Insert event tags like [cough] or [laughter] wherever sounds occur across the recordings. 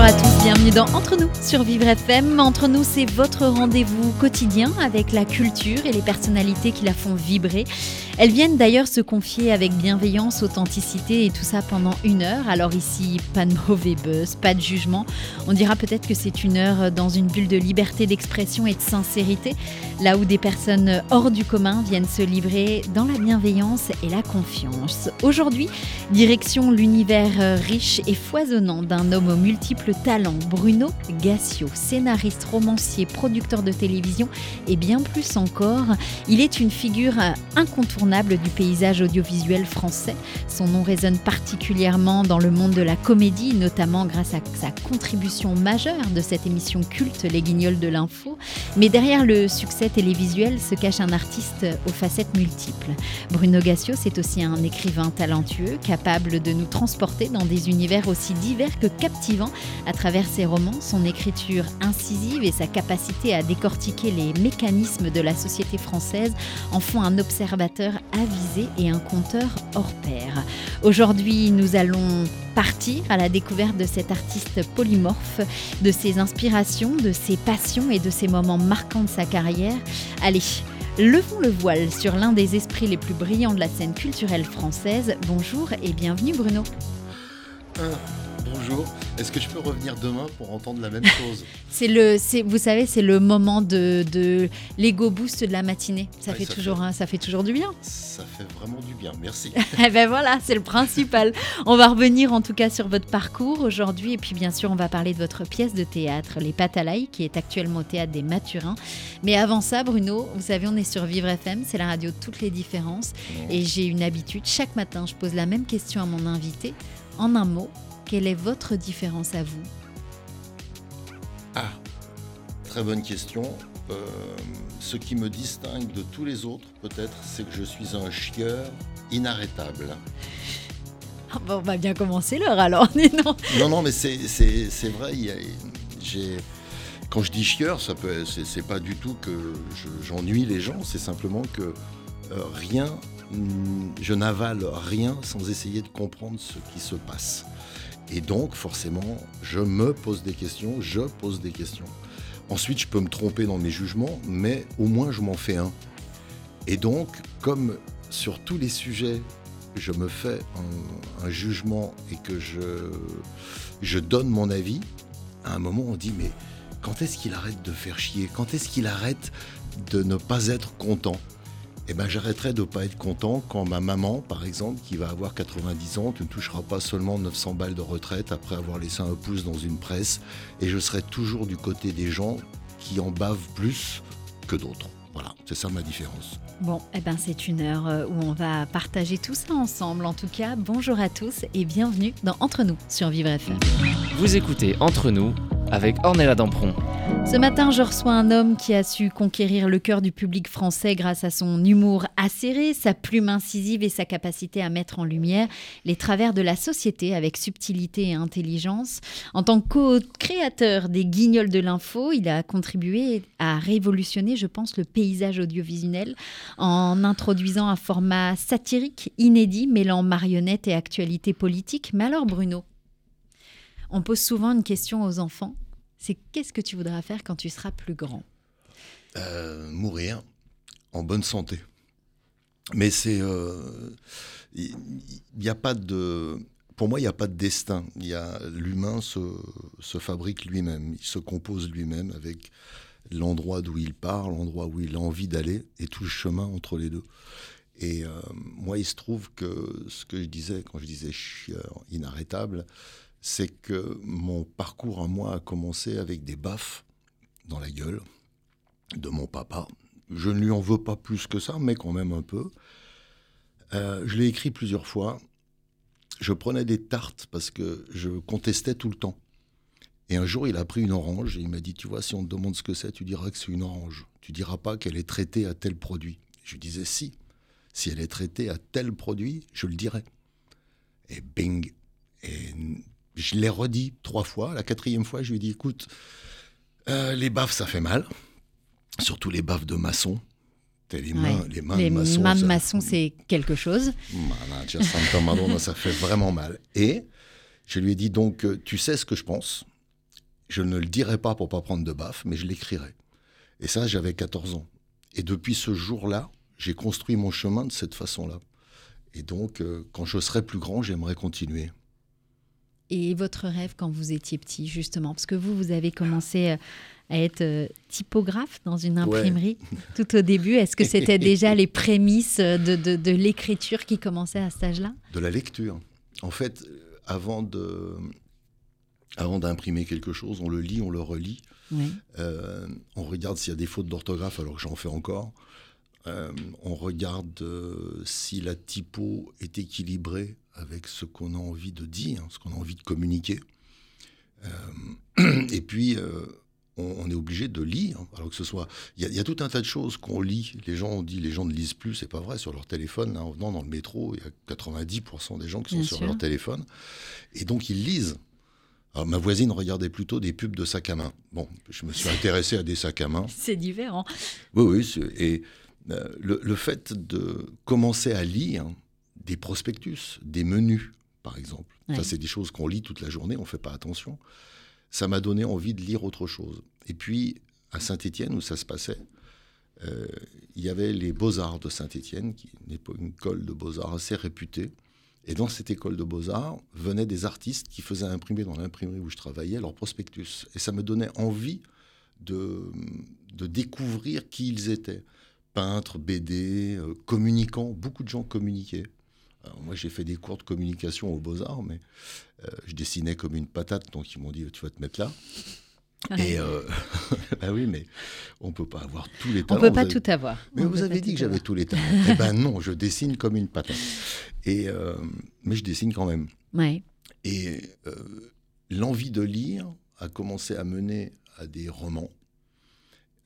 Bonjour à tous, bienvenue dans Entre nous sur Vivre FM. Entre nous, c'est votre rendez-vous quotidien avec la culture et les personnalités qui la font vibrer. Elles viennent d'ailleurs se confier avec bienveillance, authenticité et tout ça pendant une heure. Alors ici, pas de mauvais buzz, pas de jugement. On dira peut-être que c'est une heure dans une bulle de liberté d'expression et de sincérité, là où des personnes hors du commun viennent se livrer dans la bienveillance et la confiance. Aujourd'hui, direction l'univers riche et foisonnant d'un homme aux multiples talents, Bruno Gassio, scénariste, romancier, producteur de télévision et bien plus encore. Il est une figure incontournable du paysage audiovisuel français. Son nom résonne particulièrement dans le monde de la comédie, notamment grâce à sa contribution majeure de cette émission culte Les Guignols de l'info. Mais derrière le succès télévisuel se cache un artiste aux facettes multiples. Bruno Gassio, c'est aussi un écrivain talentueux, capable de nous transporter dans des univers aussi divers que captivants à travers ses romans, son écriture incisive et sa capacité à décortiquer les mécanismes de la société française en font un observateur avisé et un conteur hors pair. Aujourd'hui, nous allons partir à la découverte de cet artiste polymorphe, de ses inspirations, de ses passions et de ses moments marquants de sa carrière. Allez, Levons le voile sur l'un des esprits les plus brillants de la scène culturelle française. Bonjour et bienvenue Bruno. Ah, bonjour. Est-ce que je peux revenir demain pour entendre la même [laughs] chose C'est le, vous savez, c'est le moment de, de l'ego boost de la matinée. Ça Ouais, fait ça toujours, fait- ça fait toujours du bien. Ça fait vraiment du bien, merci. [laughs] Eh ben voilà, c'est le principal. On va revenir en tout cas sur votre parcours aujourd'hui et puis bien sûr on va parler de votre pièce de théâtre Les l'ail qui est actuellement au théâtre des Mathurins. Mais avant ça Bruno, vous savez on est sur Vivre FM, c'est la radio de toutes les différences et j'ai une habitude, chaque matin je pose la même question à mon invité. En un mot, quelle est votre différence à vous Ah, très bonne question. Euh, ce qui me distingue de tous les autres, peut-être, c'est que je suis un chieur inarrêtable. Ah, bon, On va bien commencer l'heure alors, [laughs] non. Non, non, mais c'est- vrai. j'ai- quand je dis chieur, ça peut, c'est pas du tout que je- j'ennuie les gens. C'est simplement que euh, rien, je n'avale rien sans essayer de comprendre ce qui se passe. Et donc, forcément, je me pose des questions, je pose des questions. Ensuite, je peux me tromper dans mes jugements, mais au moins, je m'en fais un. Et donc, comme sur tous les sujets, je me fais un, jugement et que je, je donne mon avis, à un moment, on dit, mais quand est-ce qu'il arrête de faire chier? Quand est-ce qu'il arrête de ne pas être content? Eh ben, j'arrêterai de ne pas être content quand ma maman, par exemple, qui va avoir 90 ans, ne touchera pas seulement 900 balles de retraite après avoir laissé un pouce dans une presse, et je serai toujours du côté des gens qui en bavent plus que d'autres. Voilà, c'est ça ma différence. Bon, eh ben c'est une heure euh, où on va partager tout ça ensemble. En tout cas, bonjour à tous et bienvenue dans Entre nous sur Vivre FM. Vous écoutez Entre nous avec Ornella Dampron. Ce matin, je reçois un homme qui a su conquérir le cœur du public français grâce à son humour acéré, sa plume incisive et sa capacité à mettre en lumière les travers de la société avec subtilité et intelligence. En tant que co-créateur des Guignols de l'info, il a contribué à révolutionner, je pense, le paysage audiovisuel en introduisant un format satirique inédit mêlant marionnette et actualité politique. Mais alors, Bruno, on pose souvent une question aux enfants c'est qu'est-ce que tu voudras faire quand tu seras plus grand? Euh, mourir en bonne santé. Mais c'est. euh, Il n'y a pas de. Pour moi, il n'y a pas de destin. L'humain se, se fabrique lui-même. Il se compose lui-même avec l'endroit d'où il part, l'endroit où il a envie d'aller et tout le chemin entre les deux. Et euh, moi, il se trouve que ce que je disais quand je disais chieur inarrêtable, c'est que mon parcours à moi a commencé avec des baffes dans la gueule de mon papa. Je ne lui en veux pas plus que ça, mais quand même un peu. Euh, je l'ai écrit plusieurs fois. Je prenais des tartes parce que je contestais tout le temps. Et un jour, il a pris une orange et il m'a dit, tu vois, si on te demande ce que c'est, tu diras que c'est une orange. Tu diras pas qu'elle est traitée à tel produit. Je lui disais, si, si elle est traitée à tel produit, je le dirai. Et bing. Je l'ai redit trois fois. La quatrième fois, je lui ai dit écoute, euh, les baffes, ça fait mal. Surtout les baffes de maçon. Les mains, les mains de maçon. mains de maçon, c'est quelque chose. Santa Madonna, ça fait vraiment mal. Et je lui ai dit donc, euh, tu sais ce que je pense? Je ne le dirai pas pour pas prendre de baffes, mais je l'écrirai. Et ça, j'avais 14 ans. Et depuis ce jour-là, j'ai construit mon chemin de cette façon-là. Et donc, euh, quand je serai plus grand, j'aimerais continuer. Et votre rêve quand vous étiez petit, justement? Parce que vous, vous avez commencé euh, à être euh, typographe dans une imprimerie tout au début. Est-ce que c'était déjà les prémices de, de, l'écriture qui commençait à cet âge-là? De la lecture. En fait, avant de, avant d'imprimer quelque chose, on le lit, on le relit. on regarde s'il y a des fautes d'orthographe, alors que j'en fais encore. Euh, on regarde euh, si la typo est équilibrée avec ce qu'on a envie de dire, ce qu'on a envie de communiquer. Euh, [clears throat] et puis, on, est obligé de lire. Alors que ce soit, il y, a tout un tas de choses qu'on lit. Les gens ont dit, les gens ne lisent plus, c'est pas vrai. Sur leur téléphone, en venant dans le métro, il y a 90% des gens qui sont sur leur téléphone, et donc ils lisent. Alors, ma voisine regardait plutôt des pubs de sacs à main. Bon, je me suis intéressé à des sacs à main. [laughs] C'est différent. Oui, oui. Et euh, le, fait de commencer à lire des prospectus, des menus, par exemple, ça c'est des choses qu'on lit toute la journée, on ne fait pas attention, ça m'a donné envie de lire autre chose. Et puis, à Saint-Étienne, où ça se passait, euh, il y avait les Beaux-Arts de Saint-Étienne, qui est une école de Beaux-Arts assez réputée. Et dans cette école de Beaux-Arts venaient des artistes qui faisaient imprimer dans l'imprimerie où je travaillais leur prospectus. Et ça me donnait envie de, de découvrir qui ils étaient peintres, BD, euh, communicants. Beaucoup de gens communiquaient. moi, j'ai fait des cours de communication aux Beaux-Arts, mais euh, je dessinais comme une patate, donc ils m'ont dit Tu vas te mettre là. Et euh, [laughs] bah oui, mais on peut pas avoir tous les talents. On peut pas tout avoir. Mais vous avez dit que j'avais tous les talents. [laughs] eh ben non, je dessine comme une patate. Et mais je dessine quand même. Ouais. Et l'envie de lire a commencé à mener à des romans.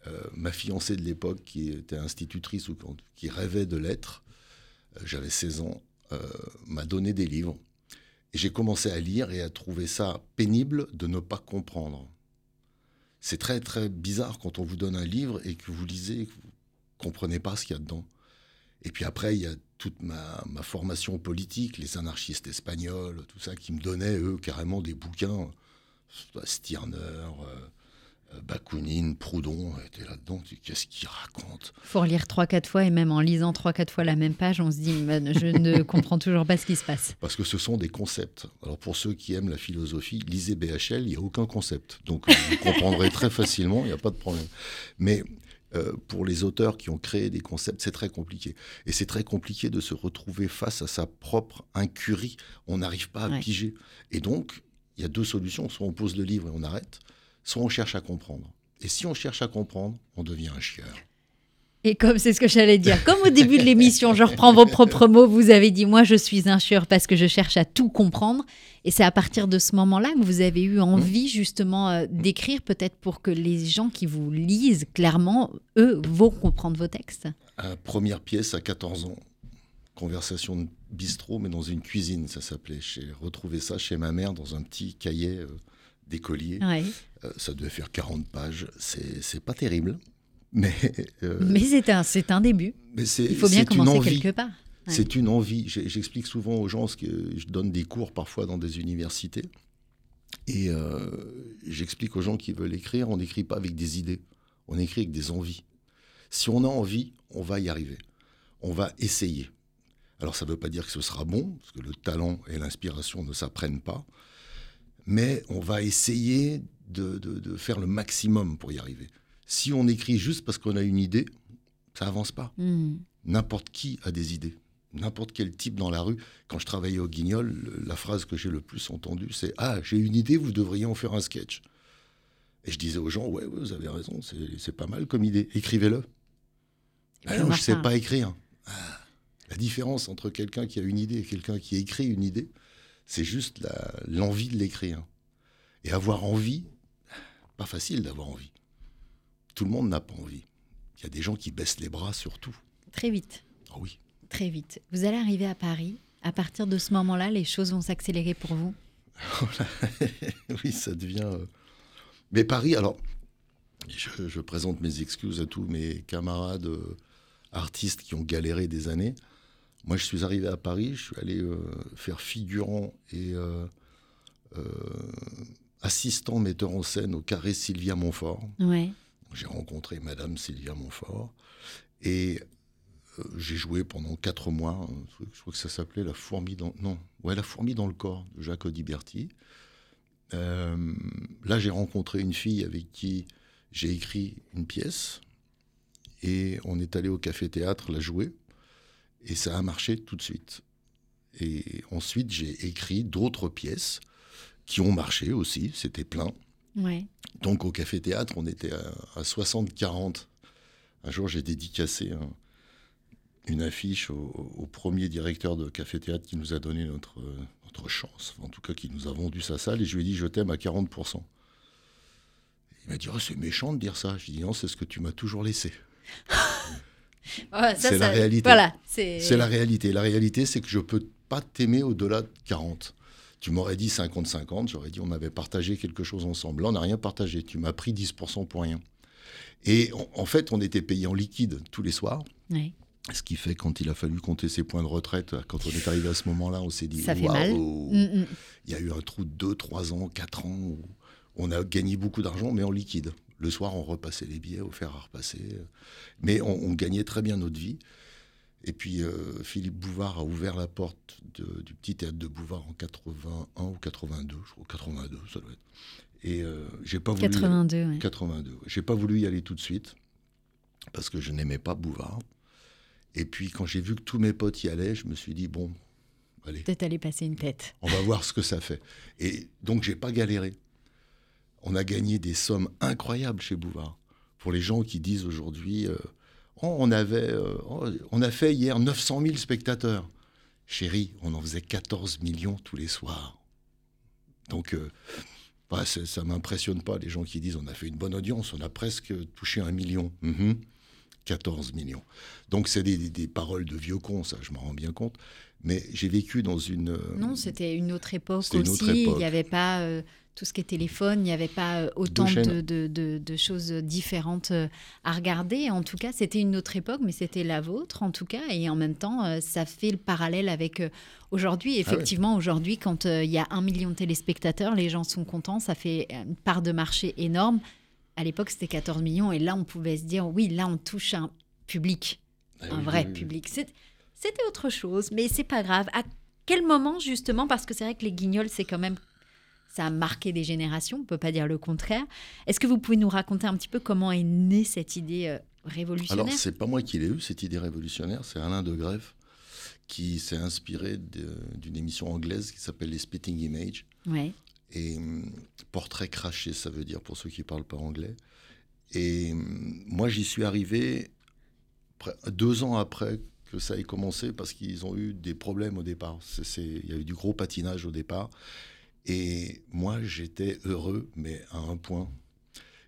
Euh, ma fiancée de l'époque, qui était institutrice ou qui rêvait de l'être, euh, j'avais 16 ans, euh, m'a donné des livres. Et j'ai commencé à lire et à trouver ça pénible de ne pas comprendre. C'est très très bizarre quand on vous donne un livre et que vous lisez que vous ne comprenez pas ce qu'il y a dedans. Et puis après, il y a toute ma, ma, formation politique, les anarchistes espagnols, tout ça, qui me donnaient, eux, carrément des bouquins. Stirner, Bakounine, Proudhon était là-dedans. Qu'est-ce qu'il raconte faut relire trois, quatre fois et même en lisant trois, quatre fois la même page, on se dit je ne [laughs] comprends toujours pas ce qui se passe. Parce que ce sont des concepts. Alors pour ceux qui aiment la philosophie, lisez BHL, il n'y a aucun concept. Donc vous comprendrez très facilement, il n'y a pas de problème. Mais euh, pour les auteurs qui ont créé des concepts, c'est très compliqué. Et c'est très compliqué de se retrouver face à sa propre incurie. On n'arrive pas à piger. Et donc, il y a deux solutions. Soit on pose le livre et on arrête, soit on cherche à comprendre. Et si on cherche à comprendre, on devient un chieur. Et comme c'est ce que j'allais dire, comme au début de l'émission, je reprends vos propres mots, vous avez dit moi je suis un chieur parce que je cherche à tout comprendre. Et c'est à partir de ce moment-là que vous avez eu envie justement euh, d'écrire, peut-être pour que les gens qui vous lisent clairement, eux, vont comprendre vos textes. première pièce à 14 ans, conversation de bistrot, mais dans une cuisine, ça s'appelait. J'ai retrouvé ça chez ma mère dans un petit cahier. Euh, d'écolier. Euh, ça devait faire 40 pages. C'est pas terrible. Mais, euh, mais c'est un, un début. Mais Il faut bien commencer quelque part. C'est une envie. J'explique souvent aux gens, ce que je donne des cours parfois dans des universités. Et euh, j'explique aux gens qui veulent écrire, on n'écrit pas avec des idées, on écrit avec des envies. Si on a envie, on va y arriver. On va essayer. Alors ça ne veut pas dire que ce sera bon, parce que le talent et l'inspiration ne s'apprennent pas mais on va essayer de, faire le maximum pour y arriver. Si on écrit juste parce qu'on a une idée, ça avance pas. Hmm. N'importe qui a des idées. N'importe quel type dans la rue. Quand je travaillais au Guignol, la phrase que j'ai le plus entendue, c'est Ah, j'ai une idée, vous devriez en faire un sketch. Et je disais aux gens Ouais, vous avez raison, c'est pas mal comme idée. Écrivez-le. Ah non, je ne sais pas écrire. Ah, la différence entre quelqu'un qui a une idée et quelqu'un qui écrit une idée, c'est juste l'envie de l'écrire. Et avoir envie, pas facile d'avoir envie. Tout le monde n'a pas envie. Il y a des gens qui baissent les bras surtout. Très vite. Ah oui. Très vite. Vous allez arriver à Paris. À partir de ce moment-là, les choses vont s'accélérer pour vous [laughs] oui, ça devient. Euh, mais Paris, alors, je, présente mes excuses à tous mes camarades euh, artistes qui ont galéré des années. Moi, je suis arrivé à Paris, je suis allé euh, faire figurant et assistant metteur en scène au carré Sylvia Montfort. Ouais. J'ai rencontré Madame Sylvia Montfort et euh, j'ai joué pendant quatre mois. Je crois que ça s'appelait La fourmi dans non, ouais, La fourmi dans le corps de Jacques Audiberti. Euh, là, j'ai rencontré une fille avec qui j'ai écrit une pièce et on est allé au café théâtre la jouer et ça a marché tout de suite. Et ensuite, j'ai écrit d'autres pièces qui ont marché aussi, c'était plein. Ouais. Donc au café théâtre, on était à, 60-40. Un jour, j'ai dédicacé une affiche au, premier directeur de café théâtre qui nous a donné notre, notre chance, en tout cas qui nous a vendu sa salle, et je lui ai dit je t'aime à 40%. Il m'a dit oh, c'est méchant de dire ça. Je lui ai dit non, c'est ce que tu m'as toujours laissé. [laughs] c'est la réalité. Voilà, c'est la réalité. La réalité, c'est que je peux pas t'aimer au-delà de 40. Tu m'aurais dit 50-50, j'aurais dit on avait partagé quelque chose ensemble. Là, on n'a rien partagé. Tu m'as pris 10% pour rien. Et en, fait, on était payé en liquide tous les soirs. Ce qui fait, quand il a fallu compter ses points de retraite, quand on est arrivé à ce moment-là, on s'est dit. Mm, mm. Il y a eu un trou de 2, 3 ans, 4 ans où on a gagné beaucoup d'argent, mais en liquide. Le soir, on repassait les billets au fer à repasser. Mais on gagnait très bien notre vie. Et puis euh, Philippe Bouvard a ouvert la porte du petit théâtre de Bouvard en 81 ou 82, je crois 82, ça doit être. Et euh, j'ai pas voulu 82, 82. J'ai pas voulu y aller tout de suite parce que je n'aimais pas Bouvard. Et puis quand j'ai vu que tous mes potes y allaient, je me suis dit bon, allez. Peut-être aller passer une tête. On va voir ce que ça fait. Et donc j'ai pas galéré. On a gagné des sommes incroyables chez Bouvard. Pour les gens qui disent aujourd'hui. Euh, Oh, on, avait, euh, oh, on a fait hier 900 000 spectateurs. Chérie, on en faisait 14 millions tous les soirs. Donc, euh, bah, ça ne m'impressionne pas, les gens qui disent on a fait une bonne audience, on a presque touché un million. 14 mhm. millions. Donc, c'est des, paroles de vieux cons, ça, je m'en rends bien compte. Mais j'ai vécu dans une. Euh, non, c'était une autre époque aussi. Il n'y avait pas tout ce qui est téléphone, il n'y avait pas euh, autant de, choses différentes euh, à regarder. En tout cas, c'était une autre époque, mais c'était la vôtre, en tout cas. Et en même temps, euh, ça fait le parallèle avec aujourd'hui. Ah Effectivement, aujourd'hui, quand il y a un million de téléspectateurs, les gens sont contents, ça fait une part de marché énorme. À l'époque, c'était 14 millions. Et là, on pouvait se dire, oui, là, on touche un public, ah un vrai public. C'était autre chose, mais c'est pas grave. À quel moment, justement, parce que c'est vrai que les guignols, c'est quand même ça a marqué des générations, on ne peut pas dire le contraire. Est-ce que vous pouvez nous raconter un petit peu comment est née cette idée euh, révolutionnaire? Alors, c'est pas moi qui l'ai eu, cette idée révolutionnaire, c'est Alain de Greff qui s'est inspiré d'une émission anglaise qui s'appelle Les Spitting Images. Ouais. Et hum, portrait craché, ça veut dire pour ceux qui ne parlent pas anglais. Et hum, moi, j'y suis arrivé deux ans après que ça ait commencé parce qu'ils ont eu des problèmes au départ. Il y a eu du gros patinage au départ. Et moi, j'étais heureux, mais à un point.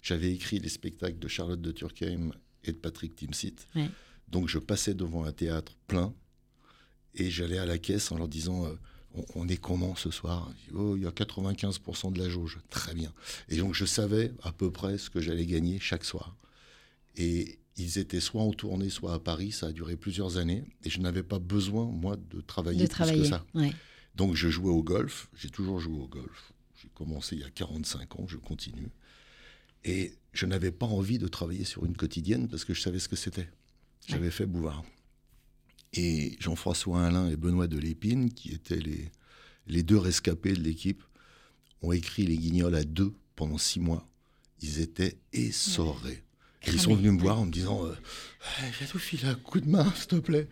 J'avais écrit les spectacles de Charlotte de Turckheim et de Patrick Timsit. Donc, je passais devant un théâtre plein et j'allais à la caisse en leur disant euh, on, est comment ce soir? Oh, Il y a 95% de la jauge. Très bien. Et donc, je savais à peu près ce que j'allais gagner chaque soir. Et ils étaient soit en tournée, soit à Paris. Ça a duré plusieurs années. Et je n'avais pas besoin, moi, de travailler, de travailler. plus que ça. Donc je jouais au golf, j'ai toujours joué au golf. J'ai commencé il y a 45 ans, je continue. Et je n'avais pas envie de travailler sur une quotidienne parce que je savais ce que c'était. J'avais fait Bouvard. Et Jean-François Alain et Benoît de Lépine, qui étaient les, les deux rescapés de l'équipe, ont écrit Les Guignols à deux pendant six mois. Ils étaient essorés. ils sont venus me voir en me disant euh, J'ai tout un coup de main, s'il te plaît.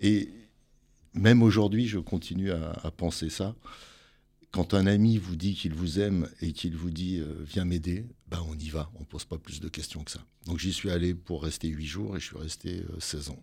Et même aujourd'hui, je continue à, penser ça. Quand un ami vous dit qu'il vous aime et qu'il vous dit euh, viens m'aider, ben on y va, on ne pose pas plus de questions que ça. Donc j'y suis allé pour rester huit jours et je suis resté 16 euh, ans.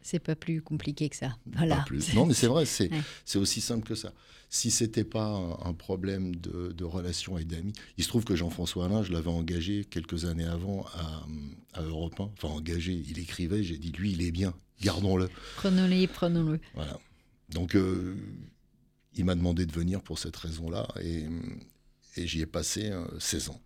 C'est pas plus compliqué que ça. Voilà. plus. Non, mais c'est vrai, [laughs] c'est aussi simple que ça. Si c'était pas un, problème de, de relation et d'amis, il se trouve que Jean-François Alain, je l'avais engagé quelques années avant à, à Europe 1. Enfin, engagé, il écrivait, j'ai dit, lui, il est bien, gardons-le. Prenons-le, prenons-le. Voilà. Donc, euh, il m'a demandé de venir pour cette raison-là et, et j'y ai passé 16 ans.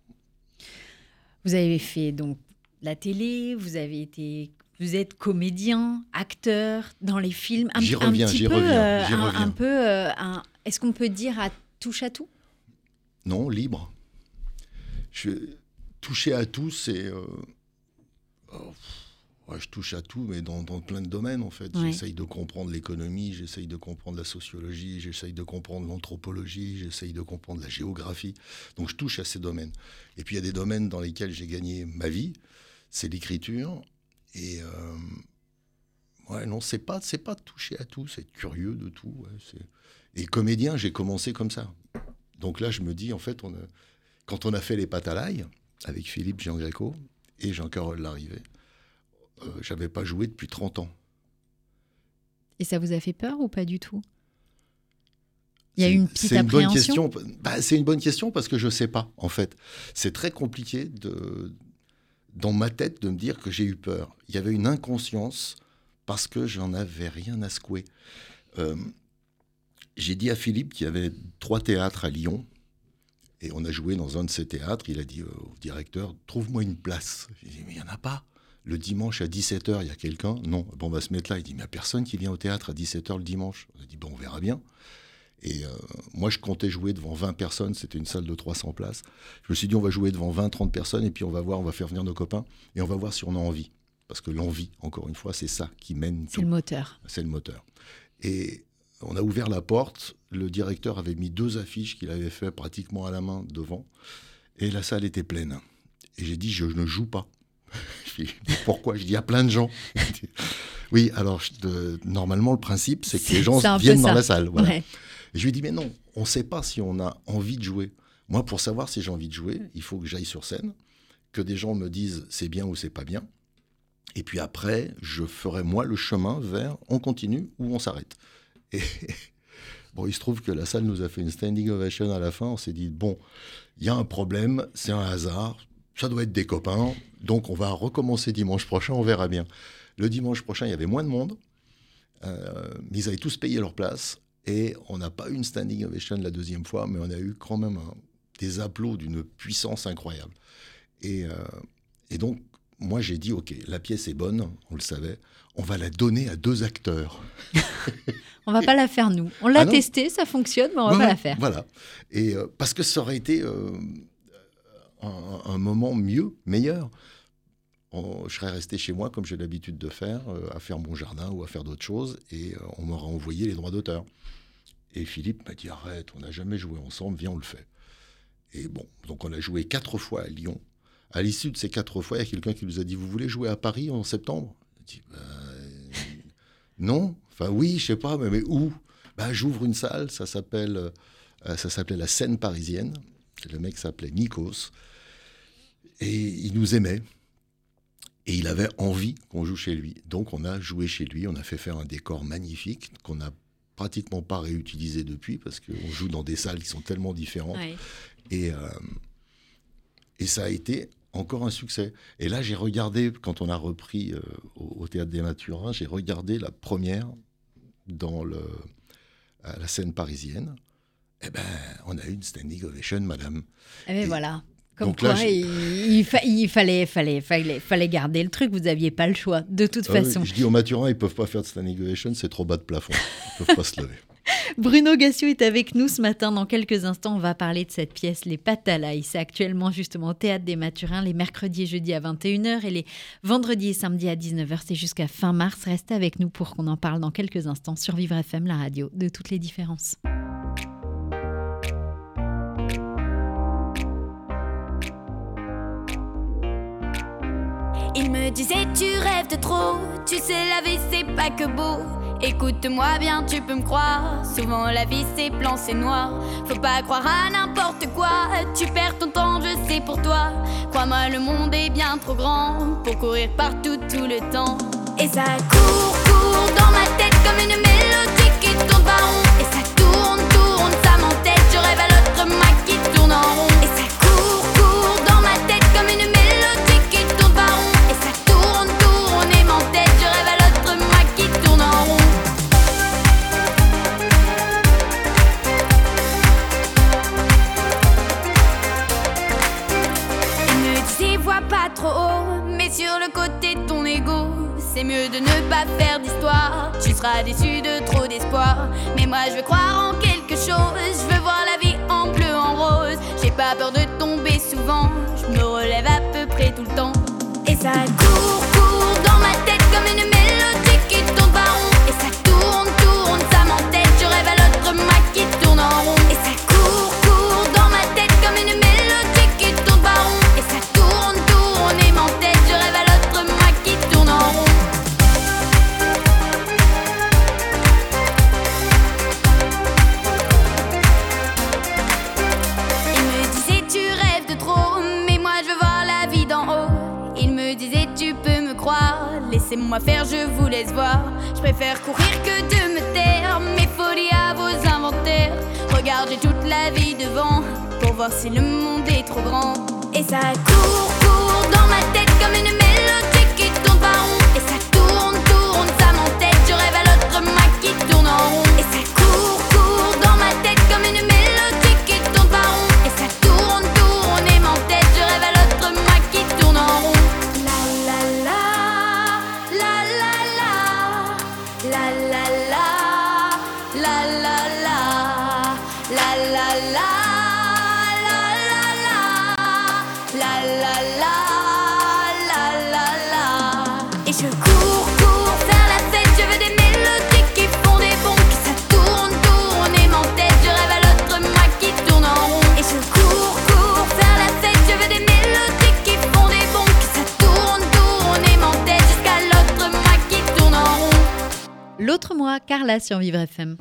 Vous avez fait donc la télé, vous avez été vous êtes comédien, acteur dans les films. Un, j'y reviens, j'y reviens, reviens. Un, peu. Est-ce qu'on peut dire à touche à tout? Non, libre. Je, toucher à tout, c'est. Oh, je touche à tout, mais dans, plein de domaines, en fait. J'essaye de comprendre l'économie, j'essaye de comprendre la sociologie, j'essaye de comprendre l'anthropologie, j'essaye de comprendre la géographie. Donc, je touche à ces domaines. Et puis, il y a des domaines dans lesquels j'ai gagné ma vie. C'est l'écriture. Et. Euh, ouais, non, c'est pas, c'est pas toucher à tout, c'est curieux de tout. et comédien, j'ai commencé comme ça. Donc là, je me dis, en fait, on quand on a fait les pâtes à l'ail, avec Philippe Jean Greco et Jean-Carole Larrivé, euh, j'avais pas joué depuis 30 ans. Et ça vous a fait peur ou pas du tout? Il y a une petite une Bonne question. Bah, c'est une bonne question parce que je sais pas, en fait. C'est très compliqué de, dans ma tête de me dire que j'ai eu peur. Il y avait une inconscience parce que j'en avais rien à secouer. Euh, j'ai dit à Philippe qu'il y avait trois théâtres à Lyon. Et on a joué dans un de ces théâtres. Il a dit au directeur Trouve-moi une place. J'ai dit Mais il n'y en a pas le dimanche à 17h, il y a quelqu'un Non, bon, on va se mettre là. Il dit, mais il n'y a personne qui vient au théâtre à 17h le dimanche. On a dit, bon, on verra bien. Et euh, moi, je comptais jouer devant 20 personnes, c'était une salle de 300 places. Je me suis dit, on va jouer devant 20, 30 personnes, et puis on va voir, on va faire venir nos copains, et on va voir si on a envie. Parce que l'envie, encore une fois, c'est ça qui mène C'est le moteur. C'est le moteur. Et on a ouvert la porte, le directeur avait mis deux affiches qu'il avait fait pratiquement à la main devant, et la salle était pleine. Et j'ai dit, je ne joue pas. Pourquoi Je dis, a plein de gens. [laughs] oui, alors normalement, le principe, c'est que les gens viennent dans la salle. Voilà. Et je lui dis, mais non, on ne sait pas si on a envie de jouer. Moi, pour savoir si j'ai envie de jouer, il faut que j'aille sur scène, que des gens me disent c'est bien ou c'est pas bien. Et puis après, je ferai moi le chemin vers on continue ou on s'arrête. Et [laughs] bon, il se trouve que la salle nous a fait une standing ovation à la fin. On s'est dit bon, il y a un problème, c'est un hasard, ça doit être des copains, donc on va recommencer dimanche prochain, on verra bien. Le dimanche prochain, il y avait moins de monde, euh, mais ils avaient tous payé leur place, et on n'a pas eu une standing ovation la deuxième fois, mais on a eu quand même des applaudissements d'une puissance incroyable. Et, euh, et donc, moi j'ai dit, ok, la pièce est bonne, on le savait, on va la donner à deux acteurs. [laughs] on va pas la faire nous. On l'a ah testé, ça fonctionne, mais on va pas la faire. Voilà. Et euh, parce que ça aurait été un, moment mieux, meilleur. Je serais resté chez moi comme j'ai l'habitude de faire, euh, à faire mon jardin ou à faire d'autres choses, et euh, on m'aurait envoyé les droits d'auteur. Et Philippe m'a dit arrête, on n'a jamais joué ensemble, viens on le fait. Et bon, donc on a joué quatre fois à Lyon. À l'issue de ces quatre fois, il y a quelqu'un qui nous a dit vous voulez jouer à Paris en septembre? Dit, bah, non, enfin oui, je sais pas, mais, où? Bah, J'ouvre une salle, ça s'appelle, euh, ça s'appelait la scène parisienne. Le mec s'appelait Nikos. Et il nous aimait. Et il avait envie qu'on joue chez lui. Donc on a joué chez lui, on a fait faire un décor magnifique qu'on n'a pratiquement pas réutilisé depuis parce qu'on joue dans des salles qui sont tellement différentes. Et, euh, et ça a été encore un succès. Et là, j'ai regardé, quand on a repris euh, au, Théâtre des Mathurins, j'ai regardé la première dans le, à la scène parisienne. Eh ben, on a eu une standing ovation, madame. Eh ben voilà. Comme quoi, il, fallait, fallait, fallait, fallait garder le truc. Vous n'aviez pas le choix, de toute ah façon. je dis aux maturins, ils peuvent pas faire de standing ovation, c'est trop bas de plafond. Ils peuvent pas se lever. [laughs] Bruno Gassio est avec nous ce matin. Dans quelques instants, on va parler de cette pièce, Les Patalaï. C'est actuellement justement au Théâtre des Maturins, les mercredis et jeudis à 21h et les vendredis et samedis à 19h. C'est jusqu'à fin mars. Restez avec nous pour qu'on en parle dans quelques instants sur Vivre FM, la radio de toutes les différences. Il me disait tu rêves de trop, tu sais la vie c'est pas que beau. Écoute-moi bien, tu peux me croire. Souvent la vie c'est blanc, c'est noir. Faut pas croire à n'importe quoi. Tu perds ton temps, je sais pour toi. Crois-moi, le monde est bien trop grand pour courir partout tout le temps. Et ça court, court dans ma tête comme une mélodie qui tourne pas rond. Et ça tourne, tourne, ça m'entête. Je rêve à l'autre moi qui tourne en rond. Côté ton ego. C'est mieux de ne pas faire d'histoire. Tu seras déçu de trop d'espoir. Mais moi je veux croire en quelque chose. Je veux voir la vie en bleu, en rose. J'ai pas peur de tomber souvent. Je me relève à peu près tout le temps. Et ça court, court dans ma tête comme une mélodie qui tombe pas rond. Et ça tourne, laissez-moi faire, je vous laisse voir. Je préfère courir que de me taire, mes folies à vos inventaires. Regarde, j'ai toute la vie devant, pour voir si le monde est trop grand. Et ça court, court dans ma tête comme une mélodie qui tourne pas rond. Et ça tourne, tourne, ça m'entête. Je rêve à l'autre moi qui tourne en rond. Carla sur Vivre FM.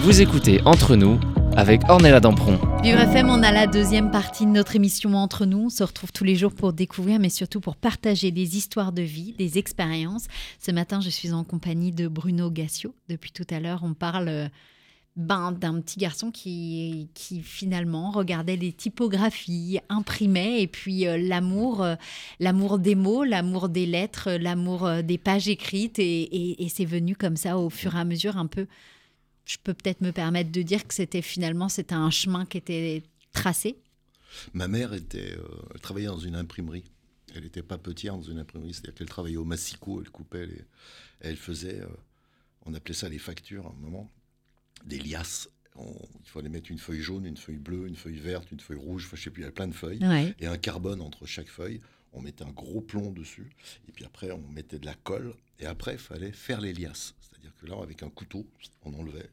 Vous écoutez Entre nous avec Ornella Dampron. Vivre FM, on a la deuxième partie de notre émission Entre nous. On se retrouve tous les jours pour découvrir, mais surtout pour partager des histoires de vie, des expériences. Ce matin, je suis en compagnie de Bruno Gassio. Depuis tout à l'heure, on parle euh, ben, d'un petit garçon qui, qui finalement regardait les typographies, imprimait, et puis euh, l'amour, euh, l'amour des mots, l'amour des lettres, euh, l'amour des pages écrites, et, et- c'est venu comme ça au fur et à mesure un peu. Je peux peut-être me permettre de dire que c'était finalement c'était un chemin qui était tracé. Ma mère était, travaillait dans une imprimerie. Elle n'était pas petière dans une imprimerie, c'est-à-dire qu'elle travaillait au massicot, elle coupait, elle faisait, on appelait ça les factures à un moment, des liasses. On- il fallait mettre une feuille jaune, une feuille bleue, une feuille verte, une feuille rouge, enfin, je sais plus, il y avait plein de feuilles, Ouais. et un carbone entre chaque feuille. On mettait un gros plomb dessus, et puis après on mettait de la colle, et après il fallait faire les liasses. C'est-à-dire que là, avec un couteau, on enlevait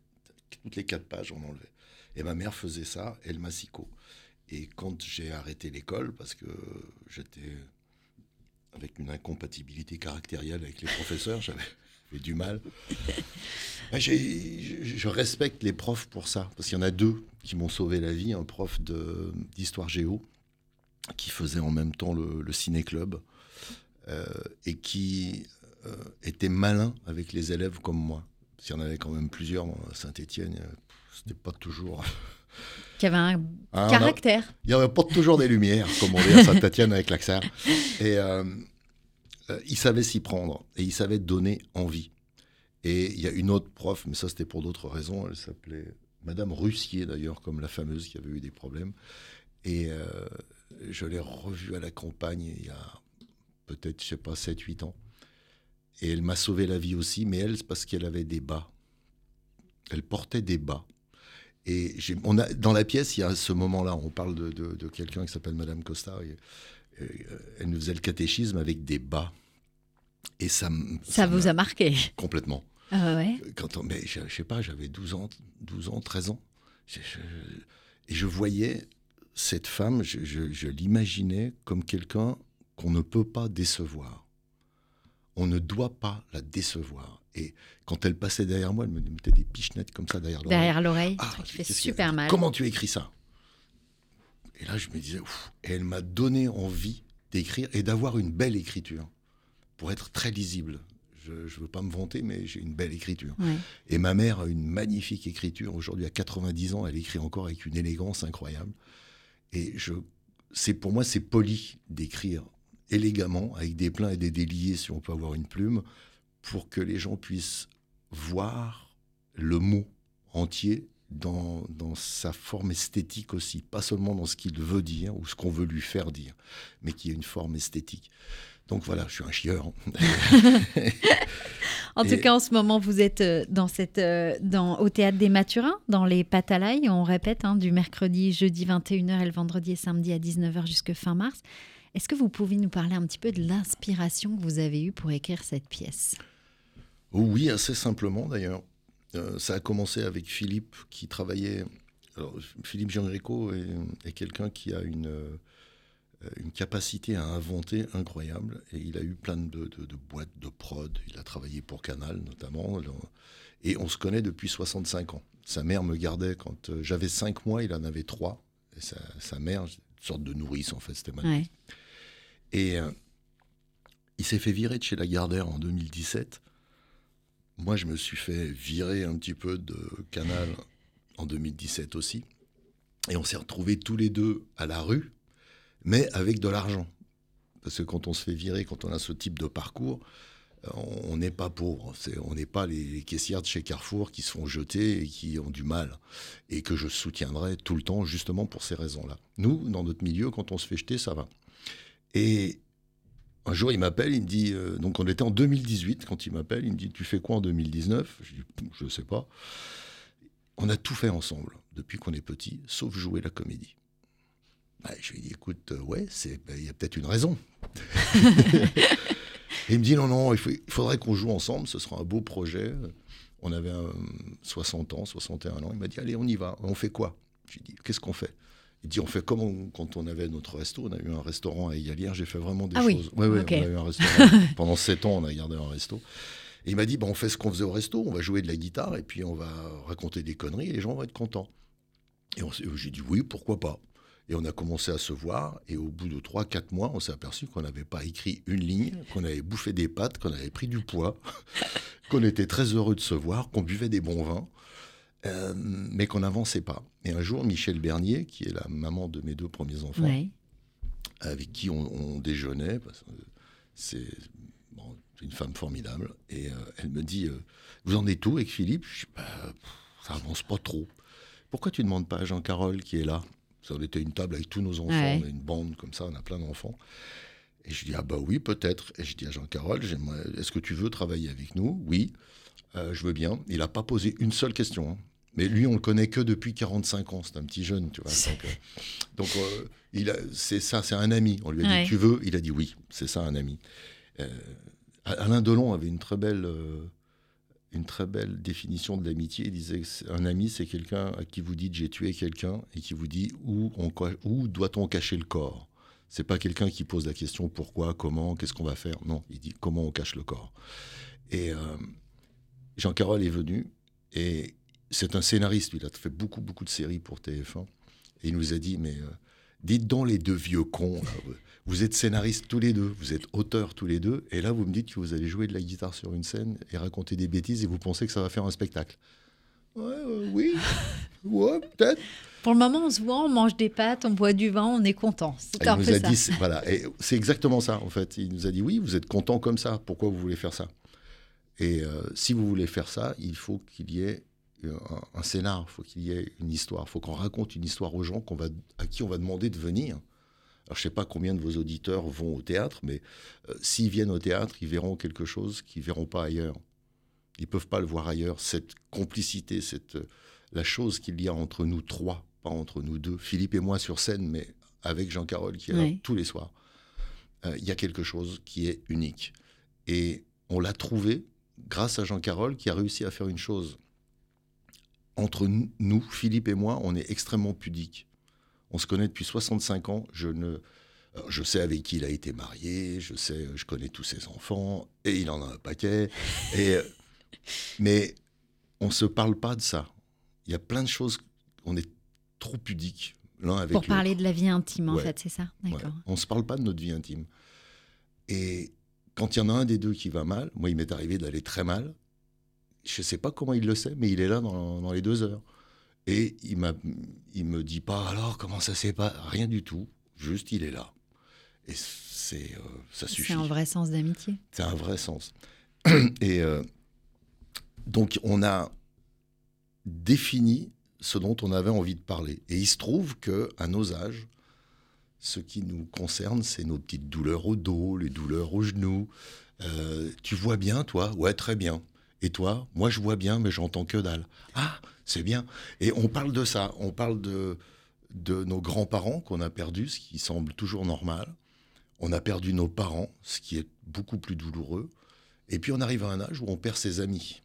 toutes les quatre pages, on enlevait. Et ma mère faisait ça, et le massicot. Et quand j'ai arrêté l'école, parce que j'étais avec une incompatibilité caractérielle avec les professeurs, j'avais j'avais du mal. [laughs] J'ai- je, respecte les profs pour ça, parce qu'il y en a deux qui m'ont sauvé la vie. Un prof d'histoire géo, qui faisait en même temps le, le ciné-club, euh, et qui euh, était malin avec les élèves comme moi. Parce qu'il y en avait quand même plusieurs à Saint-Étienne, c'était pas toujours... Qui avait un Ah, on a- caractère. il n'y avait pas toujours des lumières, comme on dit à Saint-Etienne avec l'accent. [laughs] Et euh, euh, il savait s'y prendre et il savait donner envie. Et il y a une autre prof, mais ça c'était pour d'autres raisons, elle s'appelait Madame Russier d'ailleurs, comme la fameuse qui avait eu des problèmes. Et euh, je l'ai revue à la campagne il y a peut-être, je sais pas, 7-8 ans. Et elle m'a sauvé la vie aussi, mais elle, c'est parce qu'elle avait des bas. Elle portait des bas. Et on a, dans la pièce, il y a ce moment-là, on parle de, de- quelqu'un qui s'appelle Madame Costa. Elle nous faisait le catéchisme avec des bas. Et ça, Ça vous a marqué. Complètement. Ah ouais. Quand on, mais je, je sais pas, j'avais 12 ans, 12 ans, 13 ans. Je- je- et je voyais cette femme, je, l'imaginais comme quelqu'un qu'on ne peut pas décevoir. On ne doit pas la décevoir. Et quand elle passait derrière moi, elle me mettait des pichenettes comme ça derrière l'oreille. Derrière l'oreille, Ah, qui fait super mal. Comment tu écris ça? Et là, je me disais, ouf. Et elle m'a donné envie d'écrire et d'avoir une belle écriture pour être très lisible. Je ne veux pas me vanter, mais j'ai une belle écriture. Ouais. Et ma mère a une magnifique écriture. Aujourd'hui, à 90 ans, elle écrit encore avec une élégance incroyable. Et je, c'est pour moi, c'est poli d'écrire élégamment, avec des pleins et des déliés, si on peut avoir une plume, pour que les gens puissent voir le mot entier dans, dans, sa forme esthétique aussi, pas seulement dans ce qu'il veut dire ou ce qu'on veut lui faire dire, mais qui est une forme esthétique. Donc voilà, je suis un chieur. [laughs] en tout cas, en ce moment, vous êtes euh, dans cette, euh, dans, au théâtre des Mathurins, dans les Patalailles, on répète, hein, du mercredi, jeudi 21h et le vendredi et samedi à 19h jusqu'à fin mars. Est-ce que vous pouvez nous parler un petit peu de l'inspiration que vous avez eue pour écrire cette pièce? Oui, assez simplement d'ailleurs. Euh, ça a commencé avec Philippe qui travaillait. Philippe Jean est, est quelqu'un qui a une, euh, une capacité à inventer incroyable et il a eu plein de, de, boîtes de prod. Il a travaillé pour Canal notamment et on se connaît depuis 65 ans. Sa mère me gardait quand euh, j'avais 5 mois, il en avait 3. Et sa, sa mère, une sorte de nourrice en fait, c'était magnifique. Et il s'est fait virer de chez Lagardère en 2017 moi, je me suis fait virer un petit peu de Canal en 2017 aussi. Et on s'est retrouvés tous les deux à la rue, mais avec de l'argent. Parce que quand on se fait virer, quand on a ce type de parcours, euh, on n'est pas pauvre. on n'est pas les, caissières de chez Carrefour qui se font jeter et qui ont du mal. Et que je soutiendrai tout le temps justement pour ces raisons-là. Nous, dans notre milieu, quand on se fait jeter, ça va. Et un jour, il m'appelle, il me dit, euh, donc on était en 2018 quand il m'appelle, il me dit, tu fais quoi en 2019 Je dis, je ne sais pas. On a tout fait ensemble depuis qu'on est petit, sauf jouer la comédie. Bah, je lui dit, écoute, euh, ouais, bah, il y a peut-être une raison. [laughs] Il me dit, non, non, il, faudrait qu'on joue ensemble, ce sera un beau projet. On avait 60 ans, 61 ans. Il m'a dit, allez, on y va. On fait quoi? Je lui ai dit, qu'est-ce qu'on fait? Il dit on fait comme quand on avait notre resto. On a eu un restaurant à Égalière. J'ai fait vraiment des ah choses. Oui, oui, on a eu un restaurant. [laughs] Pendant sept ans, on a gardé un resto. Et il m'a dit bah, on fait ce qu'on faisait au resto. On va jouer de la guitare et puis on va raconter des conneries et les gens vont être contents. Et j'ai dit oui, pourquoi pas. Et on a commencé à se voir. Et au bout de trois, quatre mois, on s'est aperçu qu'on n'avait pas écrit une ligne, qu'on avait bouffé des pâtes, qu'on avait pris du poids, [laughs] qu'on était très heureux de se voir, qu'on buvait des bons vins. Euh, mais qu'on n'avançait pas. Et un jour, Michel Bernier, qui est la maman de mes deux premiers enfants, avec qui on, déjeunait, c'est une femme formidable, et euh, elle me dit euh, Vous en êtes où avec Philippe? Je dis bah, Ça avance pas trop. Pourquoi tu ne demandes pas à Jean-Carole qui est là? On était une table avec tous nos enfants, on a une bande comme ça, on a plein d'enfants. Et je dis Ah bah oui, peut-être. Et je dis à Jean-Carole Est-ce que tu veux travailler avec nous Oui. je veux bien. Il n'a pas posé une seule question. Hein. Mais lui, on le connaît que depuis 45 ans. C'est un petit jeune, tu vois. Donc, euh, euh, c'est ça, c'est un ami. On lui a dit, tu veux? Il a dit oui. C'est ça, un ami. Euh, Alain Delon avait une très belle, une très belle définition de l'amitié. Il disait un ami, c'est quelqu'un à qui vous dites j'ai tué quelqu'un et qui vous dit où, où doit-on cacher le corps? C'est pas quelqu'un qui pose la question pourquoi, comment, qu'est-ce qu'on va faire? Non, il dit comment on cache le corps? Et Jean Carole est venu et c'est un scénariste, il a fait beaucoup, beaucoup de séries pour TF1. Et il nous a dit, mais euh, dites donc les deux vieux cons, vous êtes scénaristes tous les deux, vous êtes auteurs tous les deux, et là vous me dites que vous allez jouer de la guitare sur une scène et raconter des bêtises et vous pensez que ça va faire un spectacle. Ouais, euh, oui, [laughs] ouais, peut-être. Pour le moment, on se voit, on mange des pâtes, on boit du vin, on est content. C'est nous a dit, voilà, c'est exactement ça en fait. Il nous a dit, oui, vous êtes content comme ça, pourquoi vous voulez faire ça? Et euh, si vous voulez faire ça, il faut qu'il y ait un, scénar, il faut qu'il y ait une histoire, il faut qu'on raconte une histoire aux gens qu'on va, à qui on va demander de venir. Alors, je ne sais pas combien de vos auditeurs vont au théâtre, mais euh, s'ils viennent au théâtre, ils verront quelque chose qu'ils ne verront pas ailleurs. Ils ne peuvent pas le voir ailleurs. Cette complicité, cette, euh, la chose qu'il y a entre nous trois, pas entre nous deux, Philippe et moi sur scène, mais avec Jean Carole qui est là tous les soirs, euh, il y a quelque chose qui est unique. Et on l'a trouvé grâce à Jean Carole qui a réussi à faire une chose entre nous, Philippe et moi, on est extrêmement pudiques. On se connaît depuis 65 ans. Je ne, je sais avec qui il a été marié, je sais, je connais tous ses enfants, et il en a un paquet. et, mais on se parle pas de ça. Il y a plein de choses. On est trop pudiques l'un avec l'autre. Pour parler de la vie intime, en fait, c'est ça? D'accord. On se parle pas de notre vie intime. Et quand il y en a un des deux qui va mal, moi, il m'est arrivé d'aller très mal. Je ne sais pas comment il le sait, mais il est là dans, les deux heures. Et il ne me dit pas alors comment ça s'est pas rien du tout. Juste il est là. Et c'est euh, ça suffit. C'est un vrai sens d'amitié. C'est un vrai sens. [clears throat] Et euh, donc on a défini ce dont on avait envie de parler. Et il se trouve que à nos âges, ce qui nous concerne, c'est nos petites douleurs au dos, les douleurs aux genoux. Euh, tu vois bien, toi? Ouais, très bien. Et toi Moi, je vois bien, mais j'entends que dalle. Ah, c'est bien. Et on parle de ça. On parle de, de nos grands-parents qu'on a perdus, ce qui semble toujours normal. On a perdu nos parents, ce qui est beaucoup plus douloureux. Et puis on arrive à un âge où on perd ses amis.